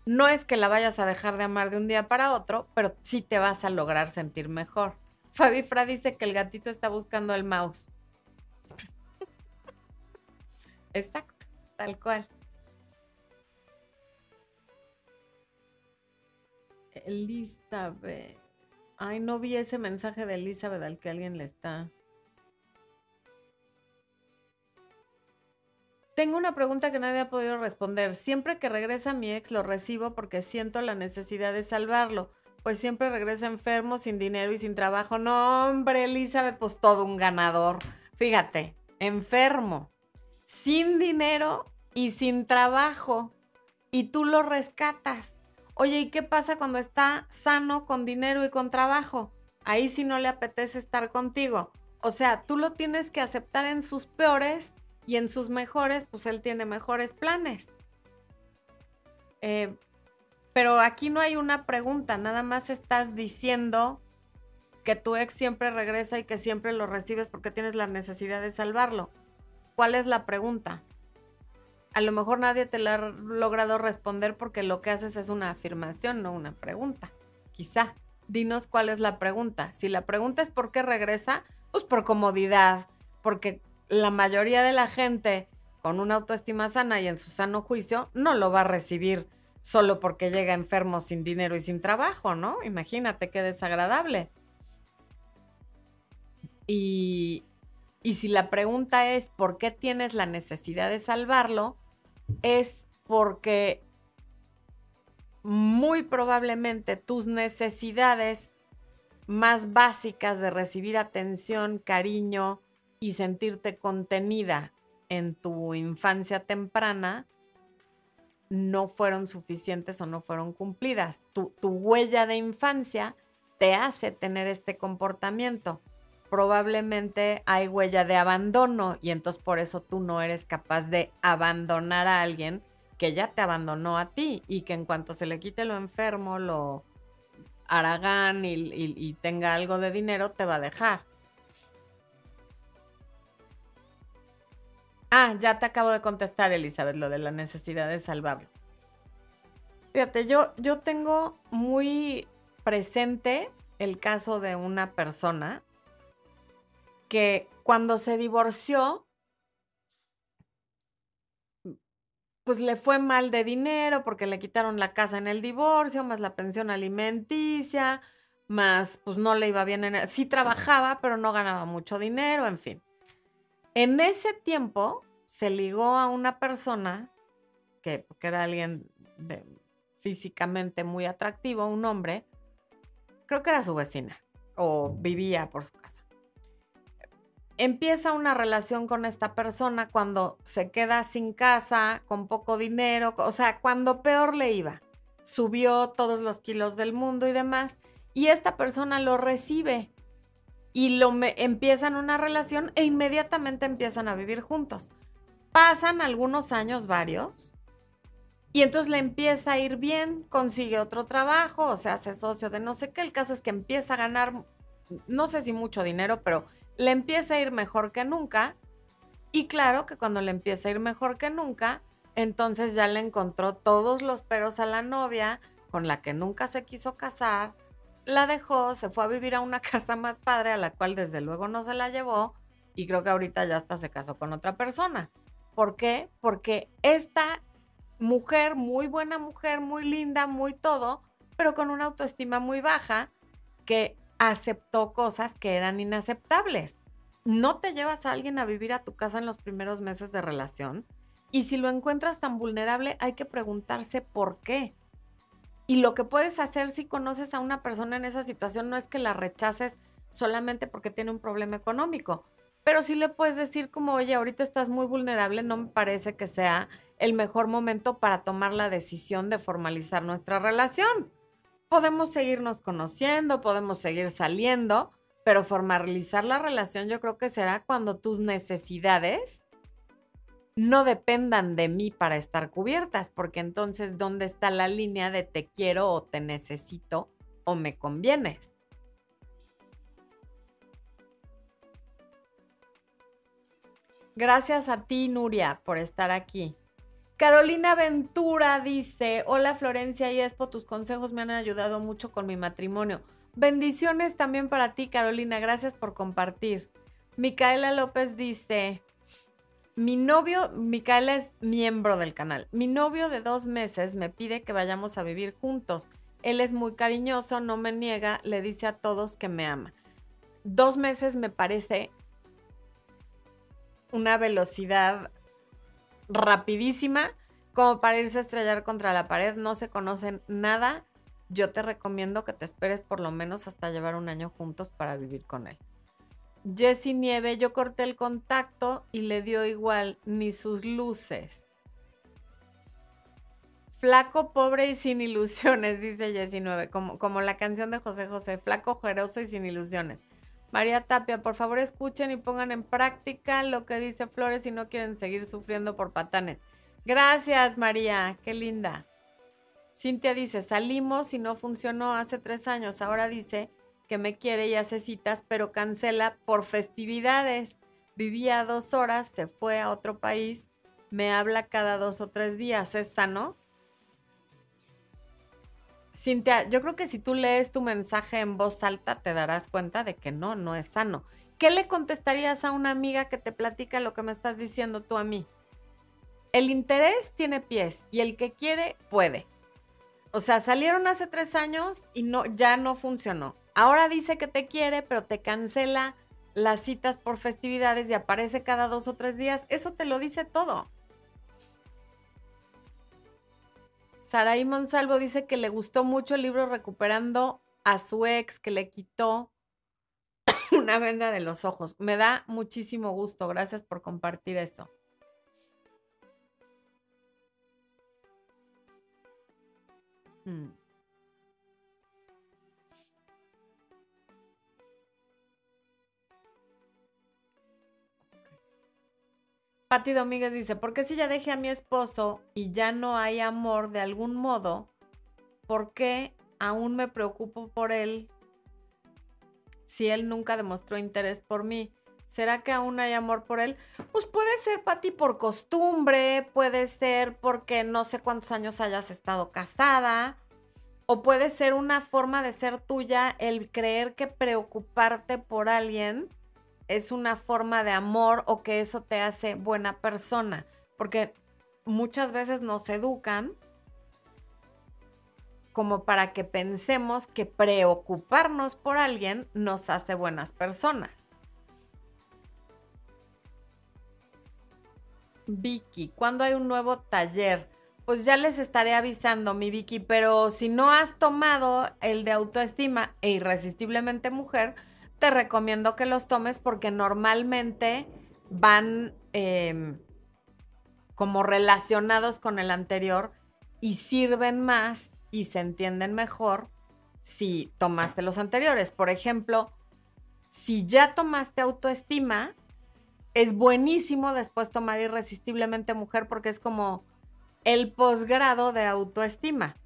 no es que la vayas a dejar de amar de un día para otro, pero sí te vas a lograr sentir mejor. Fabi Fra dice que el gatito está buscando el mouse. Exacto, tal cual. Elizabeth. Ay, no vi ese mensaje de Elizabeth al que alguien le está. Tengo una pregunta que nadie ha podido responder. Siempre que regresa mi ex lo recibo porque siento la necesidad de salvarlo pues siempre regresa enfermo, sin dinero y sin trabajo. No, hombre, Elizabeth, pues todo un ganador. Fíjate, enfermo, sin dinero y sin trabajo. Y tú lo rescatas. Oye, ¿y qué pasa cuando está sano, con dinero y con trabajo? Ahí sí no le apetece estar contigo. O sea, tú lo tienes que aceptar en sus peores y en sus mejores, pues él tiene mejores planes. Eh, pero aquí no hay una pregunta, nada más estás diciendo que tu ex siempre regresa y que siempre lo recibes porque tienes la necesidad de salvarlo. ¿Cuál es la pregunta? A lo mejor nadie te la ha logrado responder porque lo que haces es una afirmación, no una pregunta. Quizá. Dinos cuál es la pregunta. Si la pregunta es por qué regresa, pues por comodidad, porque la mayoría de la gente con una autoestima sana y en su sano juicio no lo va a recibir solo porque llega enfermo sin dinero y sin trabajo, ¿no? Imagínate qué desagradable. Y, y si la pregunta es ¿por qué tienes la necesidad de salvarlo? Es porque muy probablemente tus necesidades más básicas de recibir atención, cariño y sentirte contenida en tu infancia temprana no fueron suficientes o no fueron cumplidas. Tu, huella de infancia te hace tener este comportamiento. Probablemente hay huella de abandono y entonces por eso tú no eres capaz de abandonar a alguien que ya te abandonó a ti y que en cuanto se le quite lo enfermo, lo haragán y, y tenga algo de dinero, te va a dejar. Ah, ya te acabo de contestar, Elizabeth, lo de la necesidad de salvarlo. Fíjate, yo, yo tengo muy presente el caso de una persona que cuando se divorció, pues le fue mal de dinero porque le quitaron la casa en el divorcio, más la pensión alimenticia, más pues no le iba bien en... Sí trabajaba, pero no ganaba mucho dinero, en fin. En ese tiempo se ligó a una persona que, era alguien físicamente muy atractivo, un hombre, creo que era su vecina o vivía por su casa. Empieza una relación con esta persona cuando se queda sin casa, con poco dinero, o sea, cuando peor le iba. Subió todos los kilos del mundo y demás, y esta persona lo recibe y lo empiezan una relación e inmediatamente empiezan a vivir juntos. Pasan algunos años, varios, y entonces le empieza a ir bien, consigue otro trabajo, o se hace socio de no sé qué. El caso es que empieza a ganar, no sé si mucho dinero, pero le empieza a ir mejor que nunca. Y claro que cuando le empieza a ir mejor que nunca, entonces ya le encontró todos los peros a la novia con la que nunca se quiso casar, la dejó, se fue a vivir a una casa más padre a la cual desde luego no se la llevó y creo que ahorita ya hasta se casó con otra persona. ¿Por qué? Porque esta mujer, muy buena mujer, muy linda, muy todo, pero con una autoestima muy baja que aceptó cosas que eran inaceptables. No te llevas a alguien a vivir a tu casa en los primeros meses de relación y si lo encuentras tan vulnerable hay que preguntarse por qué. Y lo que puedes hacer si conoces a una persona en esa situación no es que la rechaces solamente porque tiene un problema económico, pero sí le puedes decir como, oye, ahorita estás muy vulnerable, no me parece que sea el mejor momento para tomar la decisión de formalizar nuestra relación. Podemos seguirnos conociendo, podemos seguir saliendo, pero formalizar la relación yo creo que será cuando tus necesidades no dependan de mí para estar cubiertas, porque entonces, ¿dónde está la línea de te quiero o te necesito o me convienes? Gracias a ti, Nuria, por estar aquí. Carolina Ventura dice, hola Florencia y Expo, tus consejos me han ayudado mucho con mi matrimonio. Bendiciones también para ti, Carolina, gracias por compartir. Micaela López dice, mi novio, Micaela es miembro del canal, mi novio de dos meses me pide que vayamos a vivir juntos. Él es muy cariñoso, no me niega, le dice a todos que me ama. Dos meses me parece una velocidad rapidísima como para irse a estrellar contra la pared, no se conocen nada, yo te recomiendo que te esperes por lo menos hasta llevar un año juntos para vivir con él. Jessy Nieve, yo corté el contacto y le dio igual, ni sus luces. Flaco, pobre y sin ilusiones, dice Jessy Nieve, como, como la canción de José José, flaco, ojeroso y sin ilusiones. María Tapia, por favor escuchen y pongan en práctica lo que dice Flores si no quieren seguir sufriendo por patanes. Gracias, María, qué linda. Cintia dice, salimos y no funcionó hace tres años. Ahora dice que me quiere y hace citas, pero cancela por festividades. Vivía dos horas, se fue a otro país, me habla cada dos o tres días. ¿Es sano? Cintia, yo creo que si tú lees tu mensaje en voz alta te darás cuenta de que no, no es sano. ¿Qué le contestarías a una amiga que te platica lo que me estás diciendo tú a mí? El interés tiene pies y el que quiere puede. O sea, salieron hace tres años y no, ya no funcionó. Ahora dice que te quiere, pero te cancela las citas por festividades y aparece cada dos o tres días. Eso te lo dice todo. Saraí Monsalvo dice que le gustó mucho el libro recuperando a su ex que le quitó una venda de los ojos. Me da muchísimo gusto. Gracias por compartir esto. Mm. Pati Domínguez dice, ¿por qué si ya dejé a mi esposo y ya no hay amor de algún modo? ¿Por qué aún me preocupo por él si él nunca demostró interés por mí? ¿Será que aún hay amor por él? Pues puede ser, Pati, por costumbre, puede ser porque no sé cuántos años hayas estado casada, o puede ser una forma de ser tuya el creer que preocuparte por alguien es una forma de amor o que eso te hace buena persona. Porque muchas veces nos educan como para que pensemos que preocuparnos por alguien nos hace buenas personas. Vicky, ¿cuándo hay un nuevo taller? Pues ya les estaré avisando, mi Vicky, pero si no has tomado el de autoestima e irresistiblemente mujer, te recomiendo que los tomes porque normalmente van em, como relacionados con el anterior y sirven más y se entienden mejor si tomaste los anteriores. Por ejemplo, si ya tomaste autoestima, es buenísimo después tomar irresistiblemente mujer porque es como el posgrado de autoestima.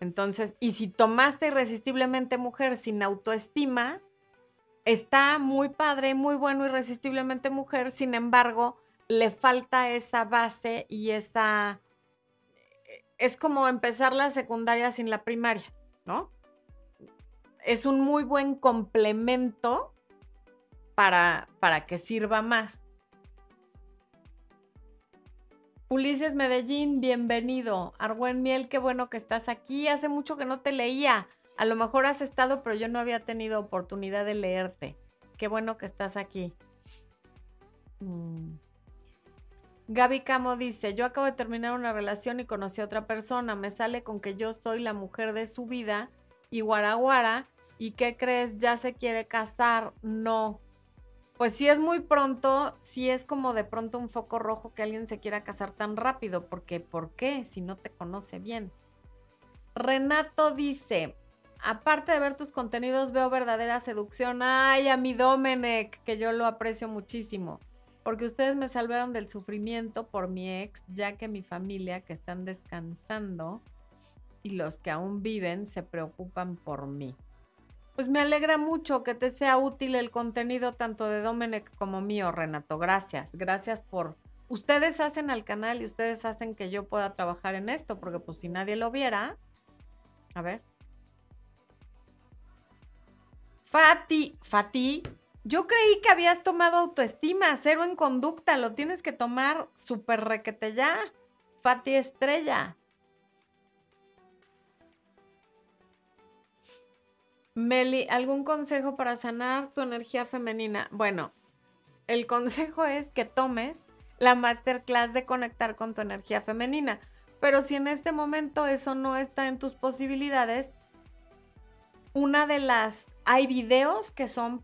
Entonces, y si tomaste irresistiblemente mujer sin autoestima, está muy padre, muy bueno irresistiblemente mujer, sin embargo, le falta esa base y esa... Es como empezar la secundaria sin la primaria, ¿no? Es un muy buen complemento para, para que sirva más. Ulises Medellín, bienvenido. Argüen Miel, qué bueno que estás aquí. Hace mucho que no te leía. A lo mejor has estado, pero yo no había tenido oportunidad de leerte. Qué bueno que estás aquí. Mm. Gaby Camo dice, yo acabo de terminar una relación y conocí a otra persona. Me sale con que yo soy la mujer de su vida y guaraguara. ¿Y qué crees? Ya se quiere casar. No, pues sí es muy pronto, sí es como de pronto un foco rojo que alguien se quiera casar tan rápido, porque ¿por qué? Si no te conoce bien. Renato dice, aparte de ver tus contenidos, veo verdadera seducción. Ay, a mi Domenech, que yo lo aprecio muchísimo, porque ustedes me salvaron del sufrimiento por mi ex, ya que mi familia que están descansando y los que aún viven se preocupan por mí. Pues me alegra mucho que te sea útil el contenido tanto de Domenech como mío, Renato. Gracias. Gracias por... Ustedes hacen al canal y ustedes hacen que yo pueda trabajar en esto, porque pues si nadie lo viera... A ver. Fati, Fati, yo creí que habías tomado autoestima, cero en conducta, lo tienes que tomar súper requete ya. Fati Estrella. Meli, ¿algún consejo para sanar tu energía femenina? Bueno, el consejo es que tomes la masterclass de conectar con tu energía femenina. Pero si en este momento eso no está en tus posibilidades, una de las hay videos que son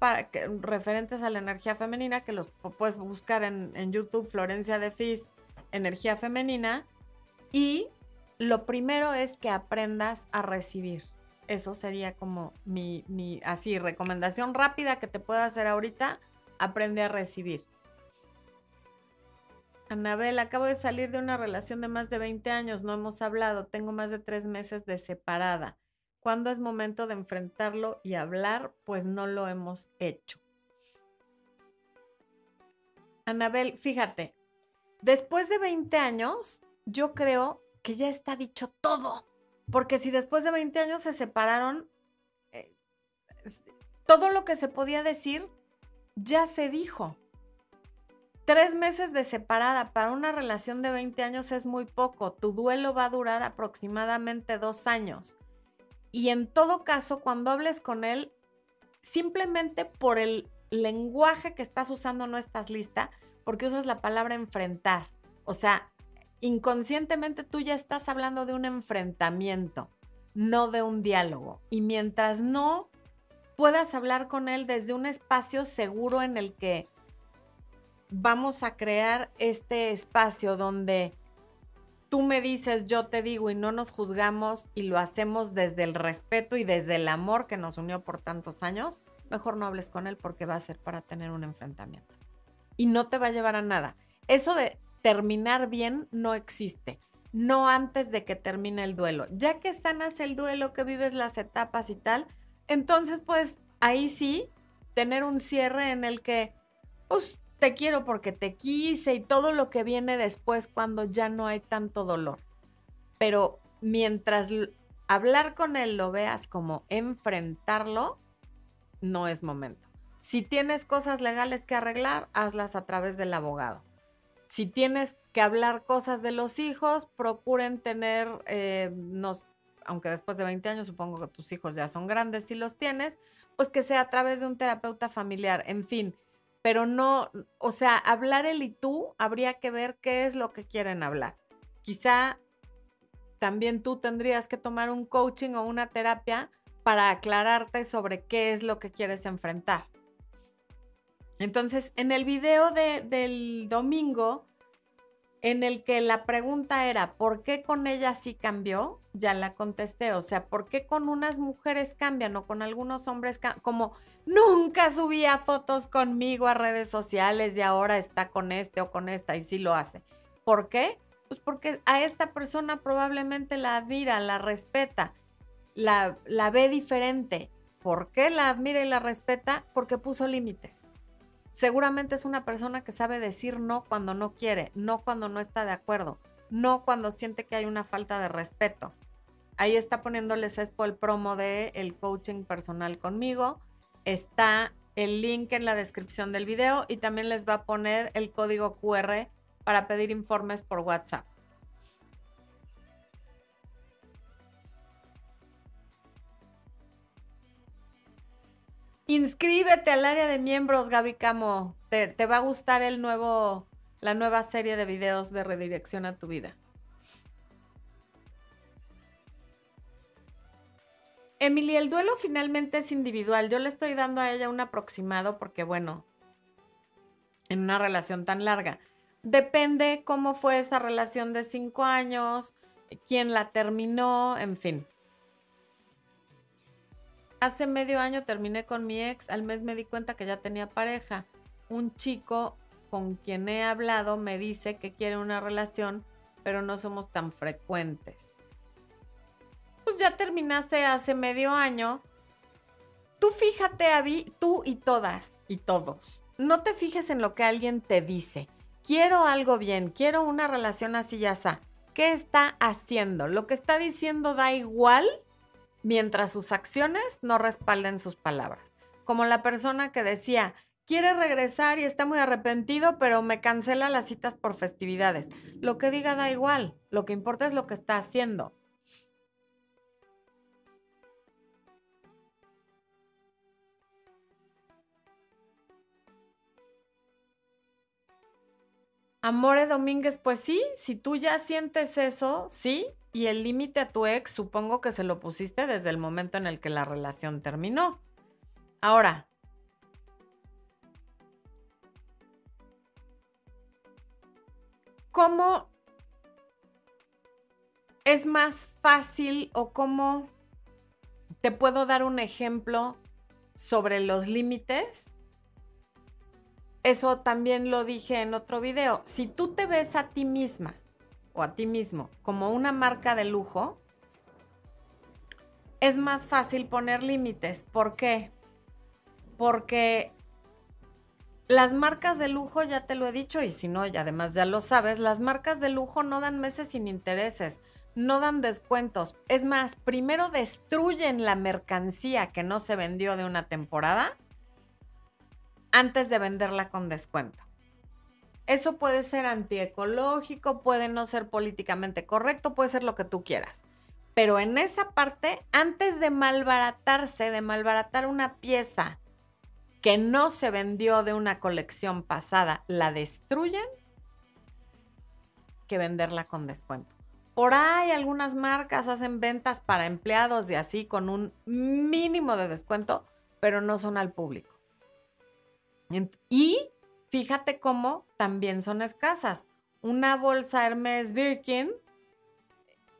referentes a la energía femenina que los puedes buscar en, en YouTube, Florencia de Fis, energía femenina. Y lo primero es que aprendas a recibir. Eso sería como mi, mi, así, recomendación rápida que te puedo hacer ahorita. Aprende a recibir. Anabel, acabo de salir de una relación de más de 20 años, no hemos hablado, tengo más de tres meses de separada. ¿Cuándo es momento de enfrentarlo y hablar? Pues no lo hemos hecho. Anabel, fíjate, después de 20 años, yo creo que ya está dicho todo. Porque si después de 20 años se separaron, eh, todo lo que se podía decir ya se dijo. Tres meses de separada para una relación de 20 años es muy poco. Tu duelo va a durar aproximadamente dos años. Y en todo caso, cuando hables con él, simplemente por el lenguaje que estás usando no estás lista, porque usas la palabra enfrentar. O sea, inconscientemente tú ya estás hablando de un enfrentamiento, no de un diálogo. Y mientras no puedas hablar con él desde un espacio seguro en el que vamos a crear este espacio donde tú me dices, yo te digo y no nos juzgamos y lo hacemos desde el respeto y desde el amor que nos unió por tantos años, mejor no hables con él porque va a ser para tener un enfrentamiento. Y no te va a llevar a nada. Eso de terminar bien no existe. No antes de que termine el duelo. Ya que sanas el duelo, que vives las etapas y tal, entonces pues ahí sí tener un cierre en el que, pues te quiero porque te quise y todo lo que viene después cuando ya no hay tanto dolor. Pero mientras hablar con él lo veas como enfrentarlo, no es momento. Si tienes cosas legales que arreglar, hazlas a través del abogado. Si tienes que hablar cosas de los hijos, procuren tener, eh, aunque después de 20 años supongo que tus hijos ya son grandes si los tienes, pues que sea a través de un terapeuta familiar. En fin, pero no, o sea, hablar él y tú, habría que ver qué es lo que quieren hablar. Quizá también tú tendrías que tomar un coaching o una terapia para aclararte sobre qué es lo que quieres enfrentar. Entonces, en el video del domingo, en el que la pregunta era, ¿por qué con ella sí cambió? Ya la contesté, o sea, ¿por qué con unas mujeres cambian o con algunos hombres como nunca subía fotos conmigo a redes sociales y ahora está con este o con esta y sí lo hace? ¿Por qué? Pues porque a esta persona probablemente la admira, la respeta, la, la ve diferente. ¿Por qué la admira y la respeta? Porque puso límites seguramente es una persona que sabe decir no cuando no quiere, no cuando no está de acuerdo, no cuando siente que hay una falta de respeto. Ahí está poniéndoles esto el promo de el coaching personal conmigo. Está el link en la descripción del video y también les va a poner el código QR para pedir informes por WhatsApp. Inscríbete al área de miembros, Gaby Camo. Te, va a gustar el nuevo, la nueva serie de videos de redirección a tu vida. Emily, el duelo finalmente es individual. Yo le estoy dando a ella un aproximado porque, bueno, en una relación tan larga. Depende cómo fue esa relación de cinco años, quién la terminó, en fin. Hace medio año terminé con mi ex, al mes me di cuenta que ya tenía pareja. Un chico con quien he hablado me dice que quiere una relación, pero no somos tan frecuentes. Pues ya terminaste hace medio año. Tú fíjate, Abby, tú y todas y todos. No te fijes en lo que alguien te dice. Quiero algo bien, quiero una relación así ya está. ¿Qué está haciendo? Lo que está diciendo da igual mientras sus acciones no respalden sus palabras. Como la persona que decía, quiere regresar y está muy arrepentido, pero me cancela las citas por festividades. Lo que diga da igual, lo que importa es lo que está haciendo. Amore Domínguez, pues sí, si tú ya sientes eso, sí, y el límite a tu ex, supongo que se lo pusiste desde el momento en el que la relación terminó. Ahora, ¿cómo es más fácil o cómo te puedo dar un ejemplo sobre los límites? Eso también lo dije en otro video. Si tú te ves a ti misma o a ti mismo como una marca de lujo, es más fácil poner límites. ¿Por qué? Porque las marcas de lujo, ya te lo he dicho, y si no, y además ya lo sabes, las marcas de lujo no dan meses sin intereses, no dan descuentos. Es más, primero destruyen la mercancía que no se vendió de una temporada antes de venderla con descuento. Eso puede ser antiecológico, puede no ser políticamente correcto, puede ser lo que tú quieras. Pero en esa parte, antes de malbaratarse, de malbaratar una pieza que no se vendió de una colección pasada, la destruyen que venderla con descuento. Por ahí algunas marcas hacen ventas para empleados y así con un mínimo de descuento, pero no son al público. Y Fíjate cómo también son escasas. Una bolsa Hermes Birkin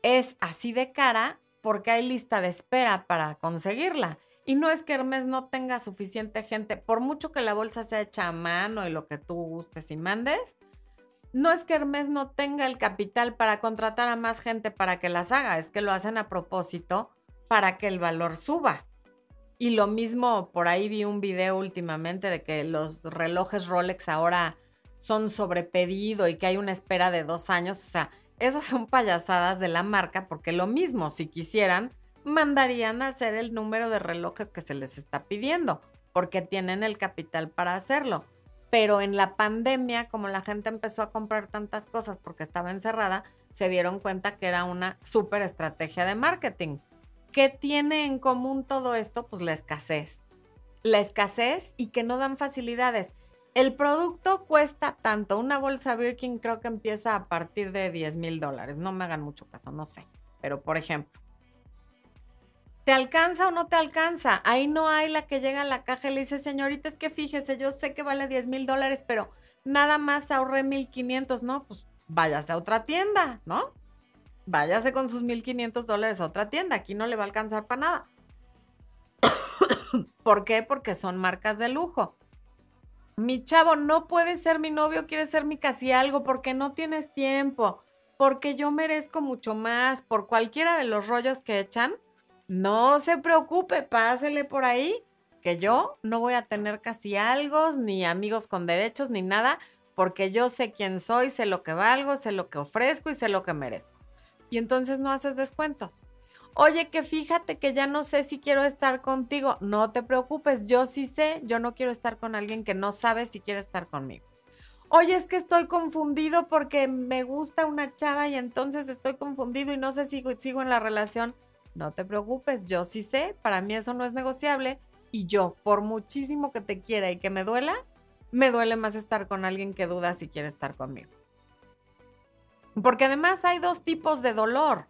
es así de cara porque hay lista de espera para conseguirla. Y no es que Hermes no tenga suficiente gente, por mucho que la bolsa sea hecha a mano y lo que tú gustes y mandes, no es que Hermes no tenga el capital para contratar a más gente para que las haga, es que lo hacen a propósito para que el valor suba. Y lo mismo, por ahí vi un video últimamente de que los relojes Rolex ahora son sobrepedido y que hay una espera de dos años. O sea, esas son payasadas de la marca porque lo mismo, si quisieran, mandarían a hacer el número de relojes que se les está pidiendo, porque tienen el capital para hacerlo. Pero en la pandemia, como la gente empezó a comprar tantas cosas porque estaba encerrada, se dieron cuenta que era una súper estrategia de marketing. ¿Qué tiene en común todo esto? Pues la escasez. La escasez y que no dan facilidades. El producto cuesta tanto. Una bolsa Birkin creo que empieza a partir de 10 mil dólares. No me hagan mucho caso, no sé. Pero por ejemplo, ¿Te alcanza o no te alcanza? Ahí no hay la que llega a la caja y le dice, señorita, es que fíjese, yo sé que vale 10 mil dólares, pero nada más ahorré 1500. No, pues váyase a otra tienda, ¿no? Váyase con sus 1500 dólares a otra tienda. Aquí no le va a alcanzar para nada. ¿Por qué? Porque son marcas de lujo. Mi chavo no puede ser mi novio, quiere ser mi casi algo porque no tienes tiempo, porque yo merezco mucho más, por cualquiera de los rollos que echan no se preocupe, pásele por ahí, que yo no voy a tener casi algo, ni amigos con derechos, ni nada, porque yo sé quién soy, sé lo que valgo, sé lo que ofrezco y sé lo que merezco. Y entonces no haces descuentos. Oye, que fíjate que ya no sé si quiero estar contigo. No te preocupes, yo sí sé, yo no quiero estar con alguien que no sabe si quiere estar conmigo. Oye, es que estoy confundido porque me gusta una chava y entonces estoy confundido y no sé si sigo en la relación no te preocupes, yo sí sé, para mí eso no es negociable y yo, por muchísimo que te quiera y que me duela, me duele más estar con alguien que duda si quiere estar conmigo. Porque además hay dos tipos de dolor.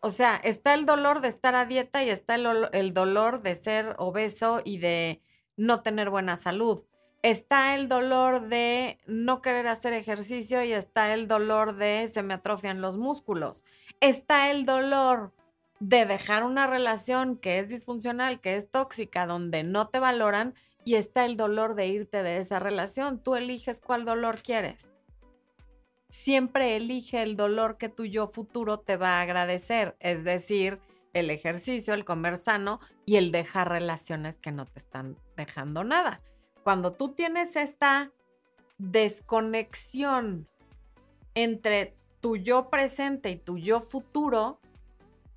O sea, está el dolor de estar a dieta y está el, el, dolor de ser obeso y de no tener buena salud. Está el dolor de no querer hacer ejercicio y está el dolor de se me atrofian los músculos. Está el dolor de dejar una relación que es disfuncional, que es tóxica, donde no te valoran y está el dolor de irte de esa relación. Tú eliges cuál dolor quieres. Siempre elige el dolor que tu yo futuro te va a agradecer, es decir, el ejercicio, el comer sano y el dejar relaciones que no te están dejando nada. Cuando tú tienes esta desconexión entre tu yo presente y tu yo futuro,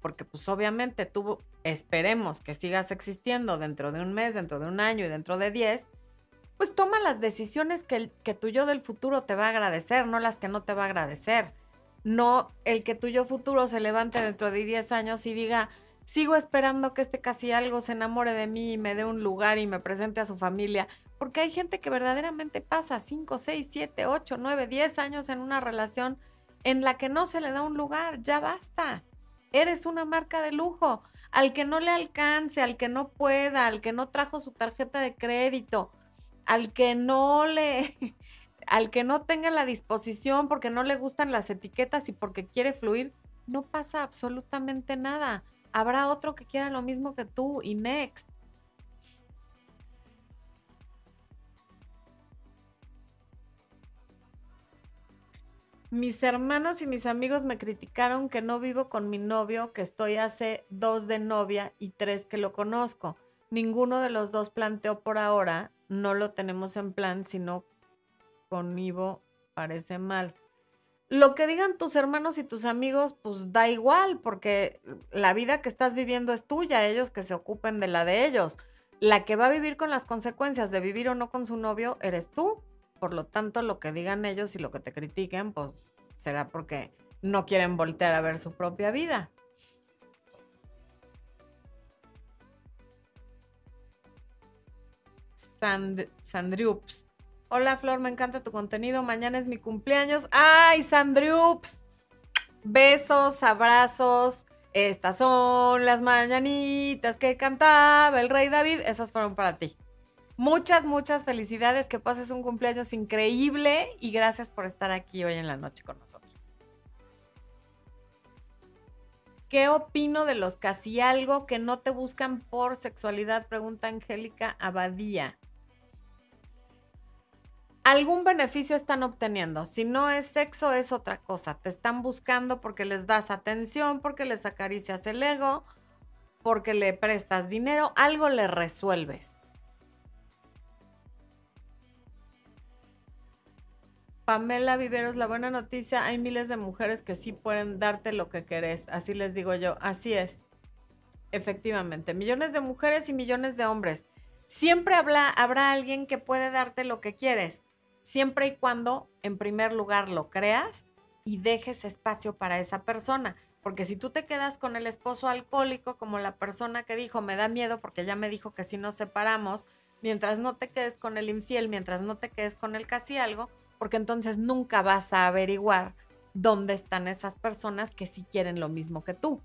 porque pues obviamente tú esperemos que sigas existiendo dentro de un mes, dentro de un año y dentro de 10, pues toma las decisiones que, el, tu yo del futuro te va a agradecer, no las que no te va a agradecer. No el que tu yo futuro se levante dentro de 10 años y diga, sigo esperando que este casi algo se enamore de mí y me dé un lugar y me presente a su familia. Porque hay gente que verdaderamente pasa 5, 6, 7, 8, 9, 10 años en una relación en la que no se le da un lugar. Ya basta. Eres una marca de lujo. Al que no le alcance, al que no pueda, al que no trajo su tarjeta de crédito, al que no le, al que no tenga la disposición porque no le gustan las etiquetas y porque quiere fluir, no pasa absolutamente nada. Habrá otro que quiera lo mismo que tú y next. Mis hermanos y mis amigos me criticaron que no vivo con mi novio, que estoy hace dos de novia y tres que lo conozco. Ninguno de los dos planteó por ahora, no lo tenemos en plan, sino con Ivo parece mal. Lo que digan tus hermanos y tus amigos, pues da igual, porque la vida que estás viviendo es tuya, ellos que se ocupen de la de ellos. La que va a vivir con las consecuencias de vivir o no con su novio eres tú. Por lo tanto, lo que digan ellos y lo que te critiquen, pues será porque no quieren voltear a ver su propia vida. Sand Sandriups. Hola Flor, me encanta tu contenido. Mañana es mi cumpleaños. ¡Ay, Sandriups! Besos, abrazos. Estas son las mañanitas que cantaba el rey David. Esas fueron para ti. Muchas, muchas felicidades, que pases un cumpleaños increíble y gracias por estar aquí hoy en la noche con nosotros. ¿Qué opino de los casi algo que no te buscan por sexualidad? Pregunta Angélica Abadía. Algún beneficio están obteniendo. Si no es sexo, es otra cosa. Te están buscando porque les das atención, porque les acaricias el ego, porque le prestas dinero, algo le resuelves. Pamela Viveros, la buena noticia, hay miles de mujeres que sí pueden darte lo que querés, así les digo yo, así es. Efectivamente, millones de mujeres y millones de hombres. Siempre habrá alguien que puede darte lo que quieres, siempre y cuando, en primer lugar, lo creas y dejes espacio para esa persona. Porque si tú te quedas con el esposo alcohólico, como la persona que dijo, me da miedo porque ya me dijo que si nos separamos, mientras no te quedes con el infiel, mientras no te quedes con el casi algo, porque entonces nunca vas a averiguar dónde están esas personas que sí quieren lo mismo que tú.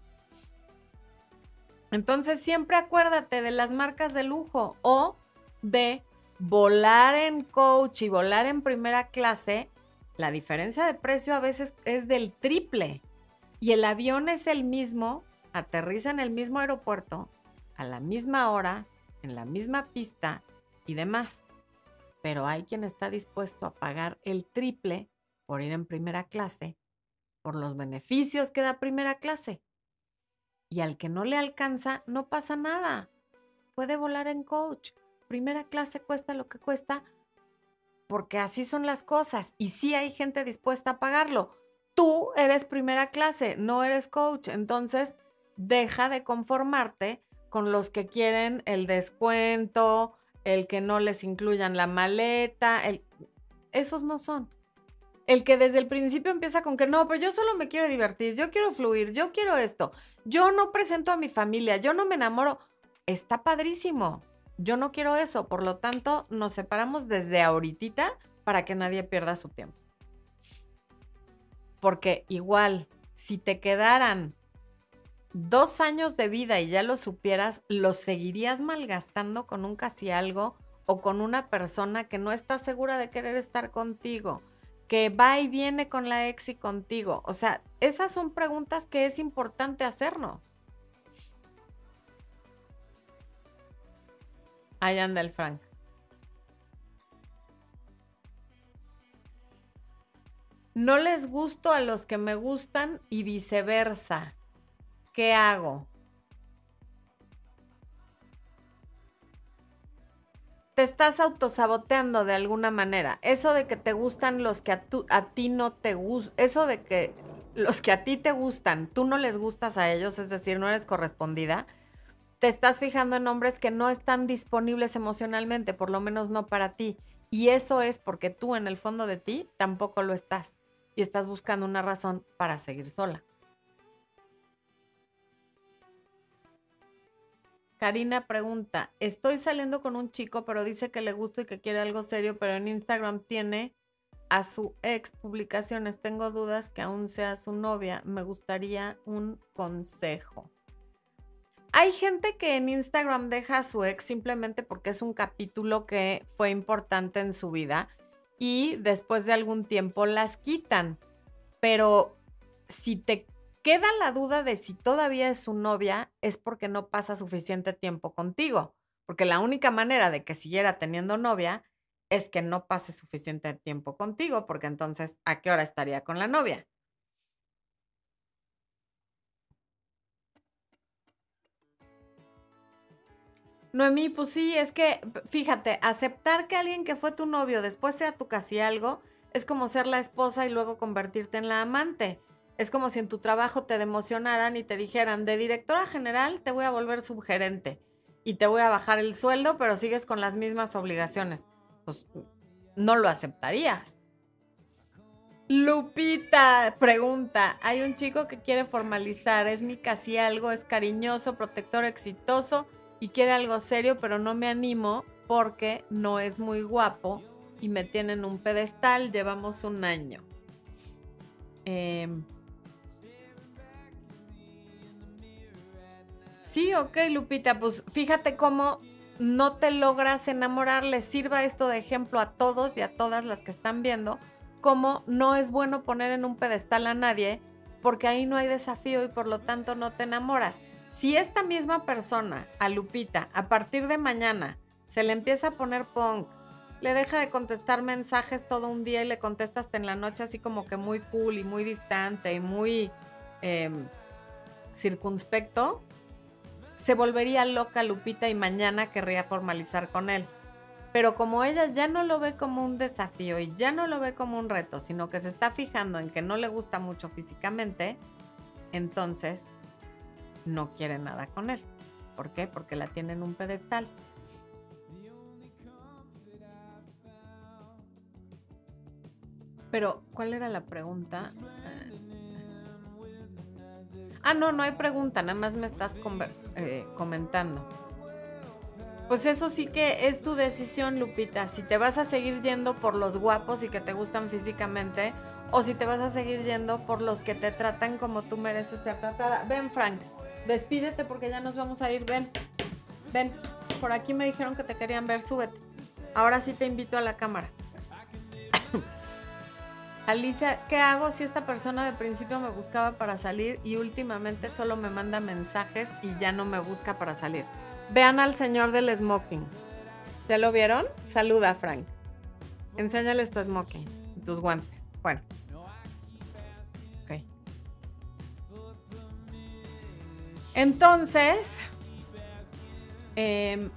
Entonces siempre acuérdate de las marcas de lujo o de volar en coach y volar en primera clase. La diferencia de precio a veces es del triple y el avión es el mismo, aterriza en el mismo aeropuerto, a la misma hora, en la misma pista y demás pero hay quien está dispuesto a pagar el triple por ir en primera clase, por los beneficios que da primera clase. Y al que no le alcanza, no pasa nada. Puede volar en coach. Primera clase cuesta lo que cuesta, porque así son las cosas. Y sí hay gente dispuesta a pagarlo. Tú eres primera clase, no eres coach. Entonces, deja de conformarte con los que quieren el descuento, el que no les incluyan la maleta, esos no son. El que desde el principio empieza con que no, pero yo solo me quiero divertir, yo quiero fluir, yo quiero esto, yo no presento a mi familia, yo no me enamoro, está padrísimo. Yo no quiero eso, por lo tanto nos separamos desde ahorita para que nadie pierda su tiempo. Porque igual, si te quedaran dos años de vida y ya lo supieras, ¿los seguirías malgastando con un casi algo o con una persona que no está segura de querer estar contigo? que va y viene con la ex y contigo. O sea, esas son preguntas que es importante hacernos. Ahí anda el Frank. No les gusto a los que me gustan y viceversa. ¿qué hago? Te estás autosaboteando de alguna manera. Eso de que te gustan los que a, a ti no te gustan, eso de que los que a ti te gustan, tú no les gustas a ellos, es decir, no eres correspondida, te estás fijando en hombres que no están disponibles emocionalmente, por lo menos no para ti. Y eso es porque tú en el fondo de ti tampoco lo estás y estás buscando una razón para seguir sola. Karina pregunta, estoy saliendo con un chico, pero dice que le gusta y que quiere algo serio, pero en Instagram tiene a su ex publicaciones. Tengo dudas que aún sea su novia. Me gustaría un consejo. Hay gente que en Instagram deja a su ex simplemente porque es un capítulo que fue importante en su vida y después de algún tiempo las quitan. Pero si te queda la duda de si todavía es su novia, es porque no pasa suficiente tiempo contigo. Porque la única manera de que siguiera teniendo novia es que no pase suficiente tiempo contigo, porque entonces, ¿a qué hora estaría con la novia? Noemí, pues sí, es que, fíjate, aceptar que alguien que fue tu novio después sea tu casi algo, es como ser la esposa y luego convertirte en la amante. Es como si en tu trabajo te democionaran y te dijeran, de directora general te voy a volver subgerente y te voy a bajar el sueldo, pero sigues con las mismas obligaciones. Pues no lo aceptarías. Lupita pregunta, hay un chico que quiere formalizar, es mi casi algo, es cariñoso, protector, exitoso y quiere algo serio, pero no me animo porque no es muy guapo y me tiene en un pedestal, llevamos un año. Eh, Sí, ok, Lupita, pues fíjate cómo no te logras enamorar, les sirva esto de ejemplo a todos y a todas las que están viendo, cómo no es bueno poner en un pedestal a nadie porque ahí no hay desafío y por lo tanto no te enamoras. Si esta misma persona, a Lupita, a partir de mañana, se le empieza a poner punk, le deja de contestar mensajes todo un día y le contesta hasta en la noche así como que muy cool y muy distante y muy em, circunspecto, se volvería loca Lupita y mañana querría formalizar con él. Pero como ella ya no lo ve como un desafío y ya no lo ve como un reto, sino que se está fijando en que no le gusta mucho físicamente, entonces no quiere nada con él. ¿Por qué? Porque la tiene en un pedestal. Pero, ¿cuál era la pregunta? Ah, no, no hay pregunta, nada más me estás eh, comentando. Pues eso sí que es tu decisión, Lupita. Si te vas a seguir yendo por los guapos y que te gustan físicamente, o si te vas a seguir yendo por los que te tratan como tú mereces ser tratada. Ven, Frank, despídete porque ya nos vamos a ir. Ven, ven. Por aquí me dijeron que te querían ver, súbete. Ahora sí te invito a la cámara. Alicia, ¿qué hago si esta persona de principio me buscaba para salir y últimamente solo me manda mensajes y ya no me busca para salir? Vean al señor del smoking. ¿Ya lo vieron? Saluda, Frank. Enséñales tu smoking, tus guantes. Bueno. Entonces, eh,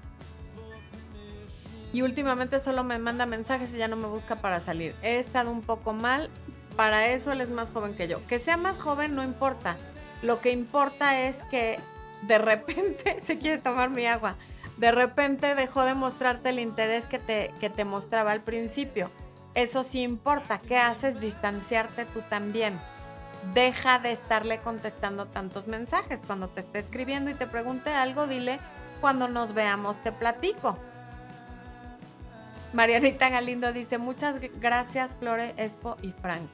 y últimamente solo me manda mensajes y ya no me busca para salir. He estado un poco mal, para eso él es más joven que yo. Que sea más joven no importa. Lo que importa es que de repente se quiere tomar mi agua. De repente dejó de mostrarte el interés que te, que te mostraba al principio. Eso sí importa. ¿Qué haces? Distanciarte tú también. Deja de estarle contestando tantos mensajes. Cuando te esté escribiendo y te pregunte algo, dile, cuando nos veamos te platico Marianita Galindo dice, muchas gracias Flore, Expo y Frank.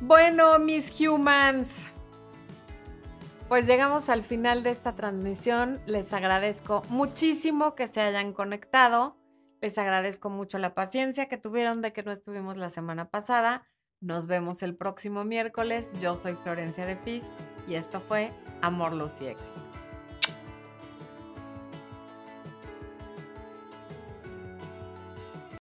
Bueno, mis humans, pues llegamos al final de esta transmisión. Les agradezco muchísimo que se hayan conectado. Les agradezco mucho la paciencia que tuvieron de que no estuvimos la semana pasada. Nos vemos el próximo miércoles. Yo soy Florencia de Fis y esto fue Amor, Luz y Éxito.